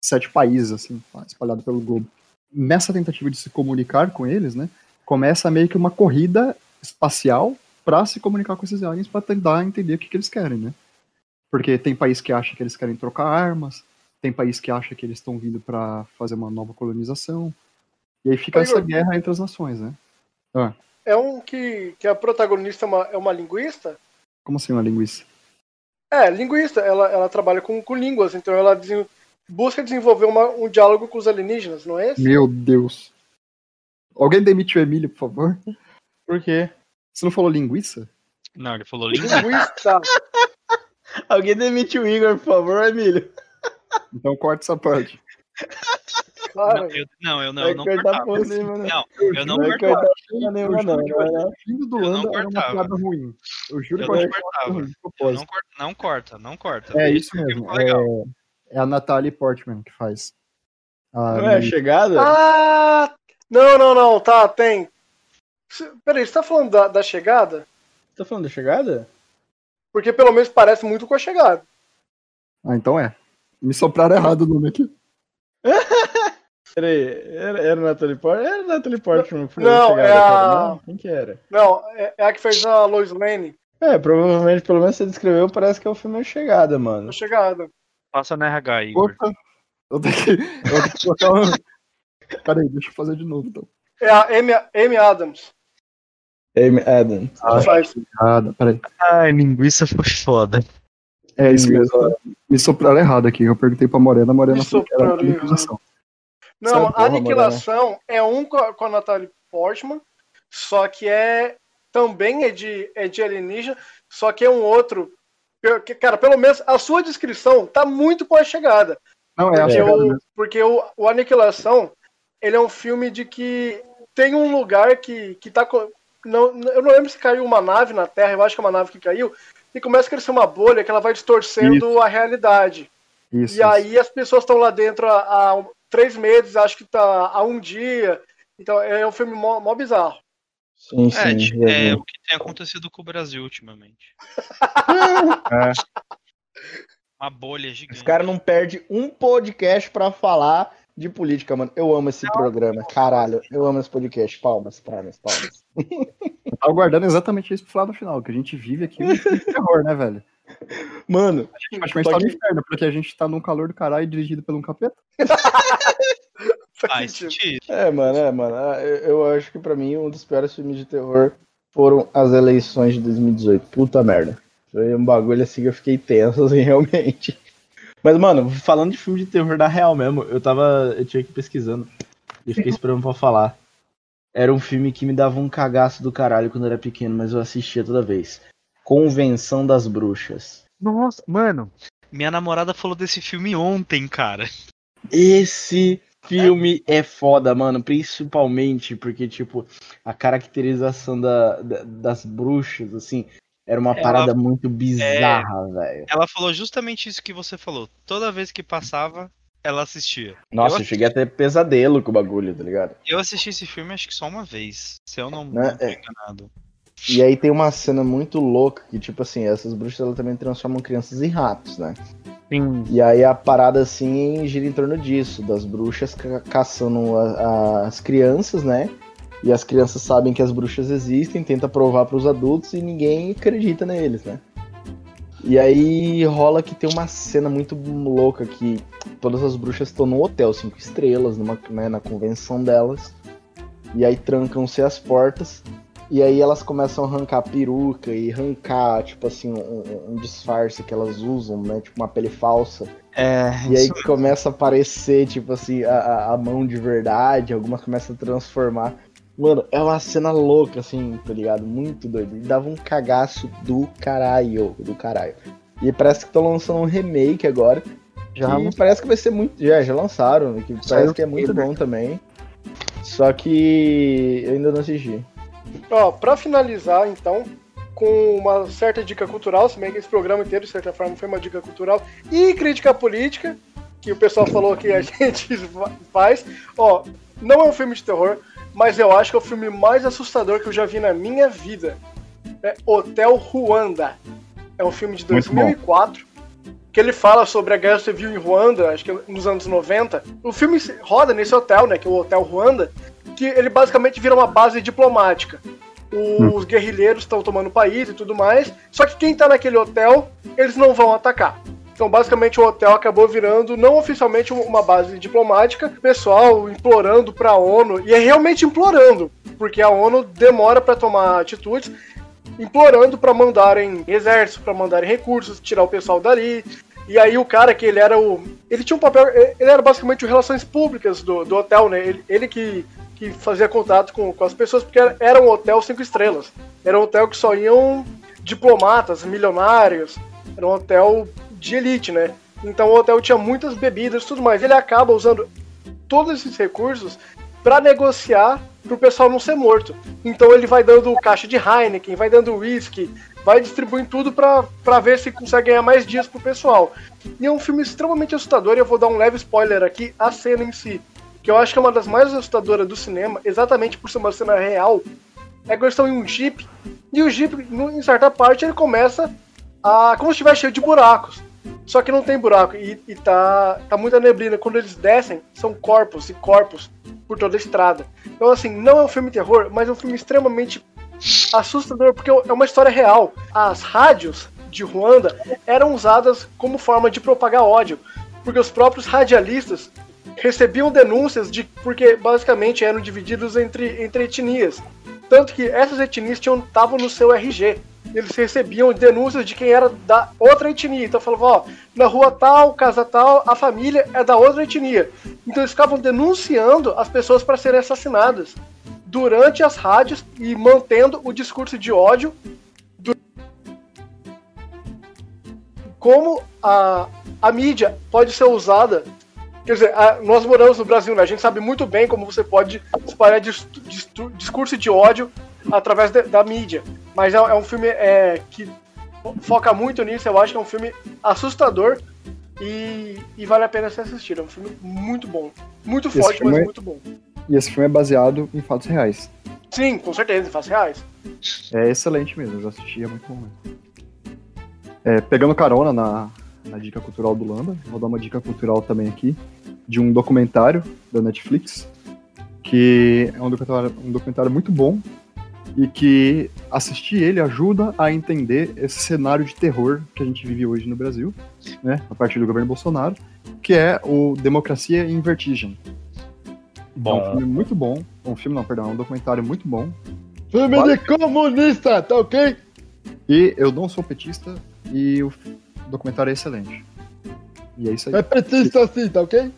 sete países, assim, espalhados pelo globo. Nessa tentativa de se comunicar com eles, né? Começa meio que uma corrida espacial para se comunicar com esses aliens para tentar entender o que, que eles querem, né? Porque tem país que acha que eles querem trocar armas, tem país que acha que eles estão vindo para fazer uma nova colonização. E aí fica essa guerra entre as nações, né? É um que, que a protagonista é uma, é uma linguista. Como assim uma linguiça? É, linguista, ela, ela trabalha com, com línguas, então ela desen- busca desenvolver uma- um diálogo com os alienígenas, não é esse? Meu Deus. Alguém demite o Emílio, por favor? Por quê? Você não falou linguiça? Não, ele falou. Linguista. Alguém demite o Igor, por favor, Emílio. Então corta essa parte. Não, eu não, eu não, eu não cortar cortava. nenhuma, não. Eu não Vai cortava. nenhuma, não. Vindo do Eu não cortava. ruim. Eu juro Eu que não cortava. Eu não, corta, não corta, não corta. É isso mesmo. É, é a Natalie Portman que faz. A Não é a chegada? Ah, não, não, não, tá, tem. Peraí, você tá falando da, da chegada? Tá falando da chegada? Porque pelo menos parece muito com a chegada. Ah, então é. Me sopraram errado o nome aqui. Peraí, era, era Natalie Portman? Era Natalie Portman Não, é a- não? Quem que era? Não, é, é a que fez a Lois Lane, É, provavelmente, pelo menos você descreveu, parece que é o filme A Chegada, mano. a chegada. Passa na RH, Igor. Puta. Eu tenho que, eu tenho que colocar. Peraí, deixa eu fazer de novo então. É a Amy, Amy Adams. Amy Adams. faz. Nada, peraí. Ai, linguiça foi foda. É isso mesmo. Me sopraram errado aqui. Eu perguntei pra Morena, a Morena falou que era aniquilação. Não, Sai, a porra, Aniquilação é um com a, Natalie Portman, só que é também é de, é de alienígena, só que é um outro. que- Cara, pelo menos a sua descrição tá muito com a chegada. Não, é a Porque, chegada o, porque o, o Aniquilação, ele é um filme de que tem um lugar que, que tá. Não, eu não lembro se caiu uma nave na Terra, eu acho que é uma nave que caiu, e começa a crescer uma bolha que ela vai distorcendo a realidade. Isso, E isso. aí as pessoas estão lá dentro há, há três meses, acho que tá há um dia. Então é um filme mó, mó bizarro. Sim, É, sim. é vi. o que tem acontecido com o Brasil ultimamente. É. Uma bolha gigante. Os caras não perdem um podcast pra falar de política, mano. Eu amo esse programa. Caralho, eu amo esse podcast. Palmas, palmas, palmas. Eu tava guardando exatamente isso pra falar no final, que a gente vive aqui um filme de terror, né, velho? Mano, A gente praticamente tá no inferno, porque a gente tá num calor do caralho dirigido por um capeta. Faz sentido. é, mano, é, mano. Ah, Eu, eu acho que pra mim um dos piores filmes de terror foram as eleições de 2018. Puta merda. Foi um bagulho assim que eu fiquei tenso, assim, realmente. Mas, mano, falando de filme de terror da real mesmo, eu tava. Eu tinha que ir pesquisando. E fiquei esperando pra falar. Era um filme que me dava um cagaço do caralho quando eu era pequeno, mas eu assistia toda vez. Convenção das Bruxas. Nossa, mano. Minha namorada falou desse filme ontem, cara. Esse filme é foda, mano. Principalmente porque, tipo, a caracterização da, da- das bruxas, assim, era uma Ela- parada muito bizarra, velho. Ela falou justamente isso que você falou. Toda vez que passava, ela assistia. Nossa, eu, eu cheguei a ter pesadelo com o bagulho, tá ligado? eu assisti esse filme acho que só uma vez. Se eu não, Né? não tô É. enganado. E aí tem uma cena muito louca que, tipo assim, essas bruxas elas também transformam crianças em ratos, né? Sim. E aí a parada assim gira em torno disso, das bruxas ca- caçando a- as crianças, né? E as crianças sabem que as bruxas existem, tenta provar pros adultos e ninguém acredita neles, né? E aí rola que tem uma cena muito louca que todas as bruxas estão num hotel cinco estrelas, numa, né, na convenção delas. E aí trancam-se as portas. E aí elas começam a arrancar peruca e arrancar, tipo assim, um, um- disfarce que elas usam, né? Tipo uma pele falsa. É, E aí começa a aparecer, tipo assim, a, a- a mão de verdade, algumas começam a transformar. Mano, é uma cena louca, assim, tá ligado? Muito doido. E dava um cagaço do caralho, do caralho. E parece que estão lançando um remake agora. Já que parece que vai ser muito. Já, já lançaram, que Saiu parece que é muito bom também. Só que eu ainda não assisti. Ó, pra finalizar, então, com uma certa dica cultural, se bem que esse programa inteiro, de certa forma, foi uma dica cultural, e crítica política, que o pessoal falou que a gente faz. Ó, não é um filme de terror, mas eu acho que é o filme mais assustador que eu já vi na minha vida. É Hotel Ruanda. É um filme de Muito bom. 2004. Que ele fala sobre a guerra civil em Ruanda, acho que nos anos 90. O filme roda nesse hotel, né? Que é o Hotel Ruanda, que ele basicamente vira uma base diplomática. Os guerrilheiros estão tomando o país e tudo mais. Só que quem tá naquele hotel, eles não vão atacar. Então, basicamente, o hotel acabou virando, não oficialmente, uma base diplomática, pessoal implorando pra ONU, e é realmente implorando, porque a ONU demora pra tomar atitudes, implorando pra mandarem exército, pra mandarem recursos, tirar o pessoal dali. E aí o cara que ele era o. Ele tinha um papel. Ele era basicamente o relações públicas do, do hotel, né? Ele, ele que, que fazia contato com, com as pessoas, porque era, era um hotel cinco estrelas. Era um hotel que só iam diplomatas, milionários. Era um hotel de elite, né? Então o hotel tinha muitas bebidas e tudo mais. Ele acaba usando todos esses recursos para negociar pro pessoal não ser morto. Então ele vai dando caixa de Heineken, vai dando whisky, vai distribuindo tudo pra ver se consegue ganhar mais dias pro pessoal. E é um filme extremamente assustador, e eu vou dar um leve spoiler aqui, a cena em si, que eu acho que é uma das mais assustadoras do cinema, exatamente por ser uma cena real, é que eles estão em um jeep, e o jeep, em certa parte, ele começa a. como se estivesse cheio de buracos. Só que não tem buraco e, e tá, tá muita neblina. Quando eles descem, são corpos e corpos por toda a estrada. Então, assim, não é um filme terror, mas é um filme extremamente assustador, porque é uma história real. As rádios de Ruanda eram usadas como forma de propagar ódio, porque os próprios radialistas recebiam denúncias de porque basicamente eram divididos entre, entre etnias. Tanto que essas etnias estavam no seu RG. Eles recebiam denúncias de quem era da outra etnia. Então falavam, ó, na rua tal, casa tal, a família é da outra etnia. Então eles ficavam denunciando as pessoas para serem assassinadas durante as rádios e mantendo o discurso de ódio do- como a, a mídia pode ser usada. Quer dizer, nós moramos no Brasil, né? A gente sabe muito bem como você pode espalhar dis- dis- discurso de ódio através de- da mídia. Mas é, é um filme é, que fo- foca muito nisso. Eu acho que é um filme assustador e, e vale a pena ser assistido. É um filme muito bom. Muito forte, mas é- muito bom. E esse filme é baseado em fatos reais. Sim, com certeza, em fatos reais. É excelente mesmo, eu já assisti, é muito bom. É, pegando carona na, na dica cultural do Lamba, vou dar uma dica cultural também aqui, de um documentário da Netflix, que é um documentário, um documentário muito bom e que assistir ele ajuda a entender esse cenário de terror que a gente vive hoje no Brasil, né, a partir do governo Bolsonaro, que é o Democracia em Vertigem. É um filme muito bom, um filme não, perdão, é um documentário muito bom, Filme Vale- de comunista, tá ok? E eu não sou petista e o documentário é excelente. E é isso aí. É petista assim, tá ok?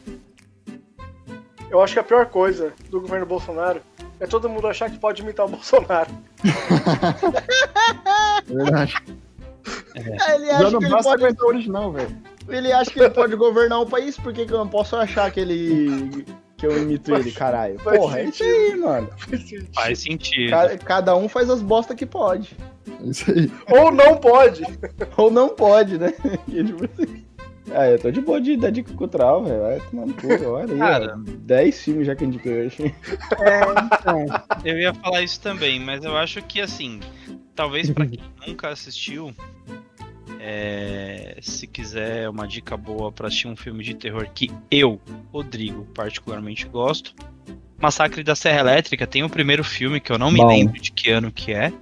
Eu acho que a pior coisa do governo Bolsonaro é todo mundo achar que pode imitar o Bolsonaro. É verdade. É, ele Já acha não que ele pode aguentar o original, velho. Ele acha que ele pode governar um país, por que, que eu não posso achar que ele. que eu imito ele, caralho? faz Porra, é isso aí, mano. Faz sentido. Ca- Cada um faz as bosta que pode. É Isso aí. Ou não pode. Ou não pode, né? Ah, eu tô de boa de dar dica cultural, velho. Vai tomar no cu, olha aí. Cara. ó. 10 filmes já que indiquei hoje. Eu ia falar isso também, mas eu acho que assim, talvez pra quem nunca assistiu, é, se quiser uma dica boa pra assistir um filme de terror que eu, Rodrigo, particularmente gosto, Massacre da Serra Elétrica tem o primeiro filme que eu não me Bom. lembro de que ano que é,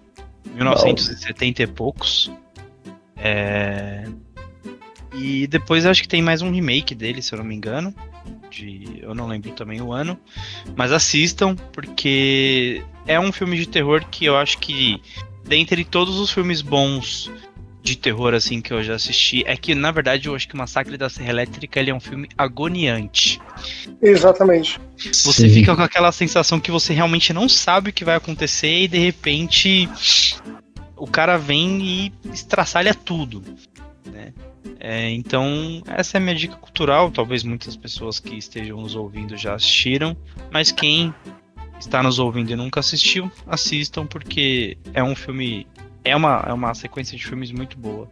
1970 e poucos. É, E depois eu acho que tem mais um remake dele, se eu não me engano. De... Eu não lembro também o ano. Mas assistam, porque é um filme de terror que eu acho que, dentre todos os filmes bons de terror assim que eu já assisti, é que na verdade eu acho que o Massacre da Serra Elétrica ele é um filme agoniante. Exatamente. Você fica com aquela sensação que você realmente não sabe o que vai acontecer e de repente o cara vem e estraçalha tudo. Né? É, então, essa é a minha dica cultural. Talvez muitas pessoas que estejam nos ouvindo já assistiram, mas quem está nos ouvindo e nunca assistiu, assistam, porque é um filme. É uma, é uma sequência de filmes muito boa.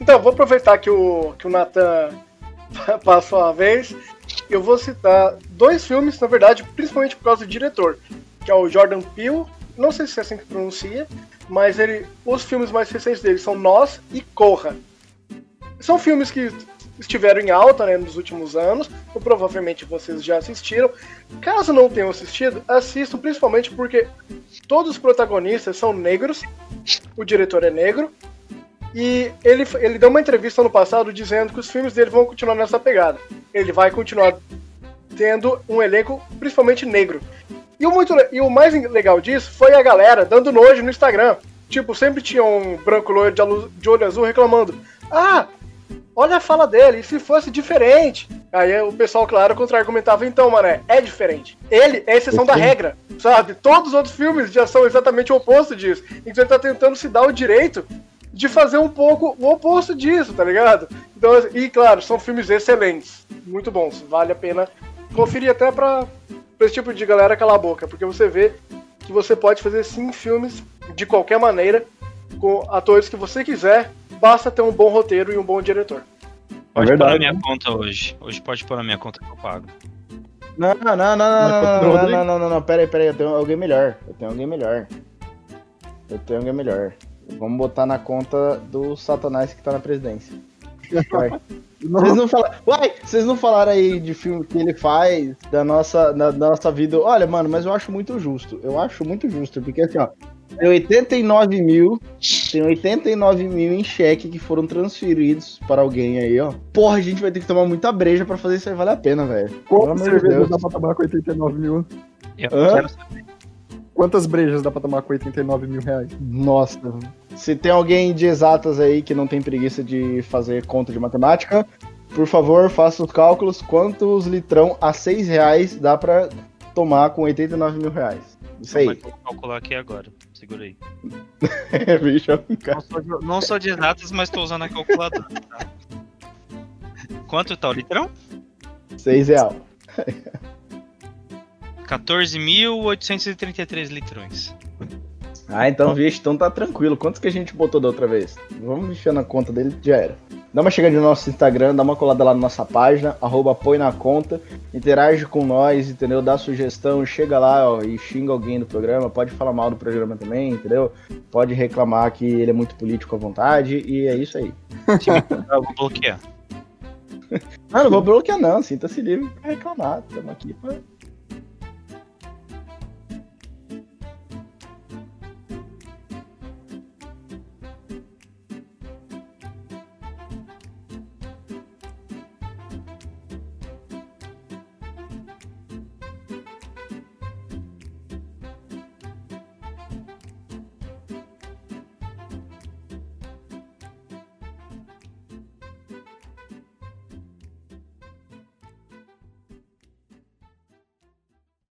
Então, vou aproveitar que o, que o Nathan passou a vez. Eu vou citar dois filmes, na verdade, principalmente por causa do diretor, que é o Jordan Peele. Não sei se é assim que pronuncia, mas ele, os filmes mais recentes dele são Nós e Corra. São filmes que estiveram em alta né, nos últimos anos, ou provavelmente vocês já assistiram. Caso não tenham assistido, assistam principalmente porque todos os protagonistas são negros, o diretor é negro, e ele, ele deu uma entrevista no passado dizendo que os filmes dele vão continuar nessa pegada. Ele vai continuar tendo um elenco principalmente negro. E o, muito, e o mais legal disso foi a galera dando nojo no Instagram. Tipo, sempre tinha um branco loiro de, de olho azul reclamando: Ah, olha a fala dele, e se fosse diferente? Aí o pessoal, claro, contra-argumentava: Então, mané, é diferente. Ele é exceção da regra, sabe? Todos os outros filmes já são exatamente o oposto disso. Então ele tá tentando se dar o direito de fazer um pouco o oposto disso, tá ligado? Então, e claro, são filmes excelentes, muito bons, vale a pena conferir até pra, pra esse tipo de galera calar a boca, porque você vê que você pode fazer sim filmes de qualquer maneira, com atores que você quiser, basta ter um bom roteiro e um bom diretor. Pode verdade, pôr na minha conta hoje. Hoje pode pôr na minha conta que eu pago. Não, não, não, não, não, não, não, não, não, não, não, pera aí, pera aí, eu tenho alguém melhor. Eu tenho alguém melhor. Eu tenho alguém melhor. Vamos botar na conta do Satanás que tá na presidência. Vai. Vocês não falaram. Uai, vocês não falaram aí de filme que ele faz, da nossa, da, da nossa vida. Olha, mano, mas eu acho muito justo. Eu acho muito justo, porque assim, ó. Tem 89 mil. Tem 89 mil em cheque que foram transferidos para alguém aí, ó. Porra, a gente vai ter que tomar muita breja pra fazer isso aí valer a pena, velho. Pelo Quantas amor de cervejas Deus. dá pra tomar com 89 mil? Eu Hã? quero Quantas brejas dá pra tomar com 89 mil reais? Nossa. Se tem alguém de exatas aí que não tem preguiça de fazer conta de matemática, por favor, faça os cálculos. Quantos litrão a 6 reais dá pra tomar com 89 mil reais? Isso aí. Vou calcular aqui agora. Segura aí. Bicho, Não sou de, não sou de exatas, mas tô usando a calculadora. Tá? Quanto tá o litrão? 6 real. 14.833 litrões. Ah, então, vixe, então tá tranquilo. Quantos que a gente botou da outra vez? Vamos mexer na conta dele, já era. Dá uma chegada no nosso Instagram, dá uma colada lá na nossa página, arroba põe na conta, interage com nós, entendeu? Dá sugestão, chega lá ó, e xinga alguém do programa, pode falar mal do programa também, entendeu? Pode reclamar que ele é muito político à vontade, e é isso aí. Eu vou bloquear. Ah, não vou bloquear não, sinta-se livre pra reclamar, estamos aqui pra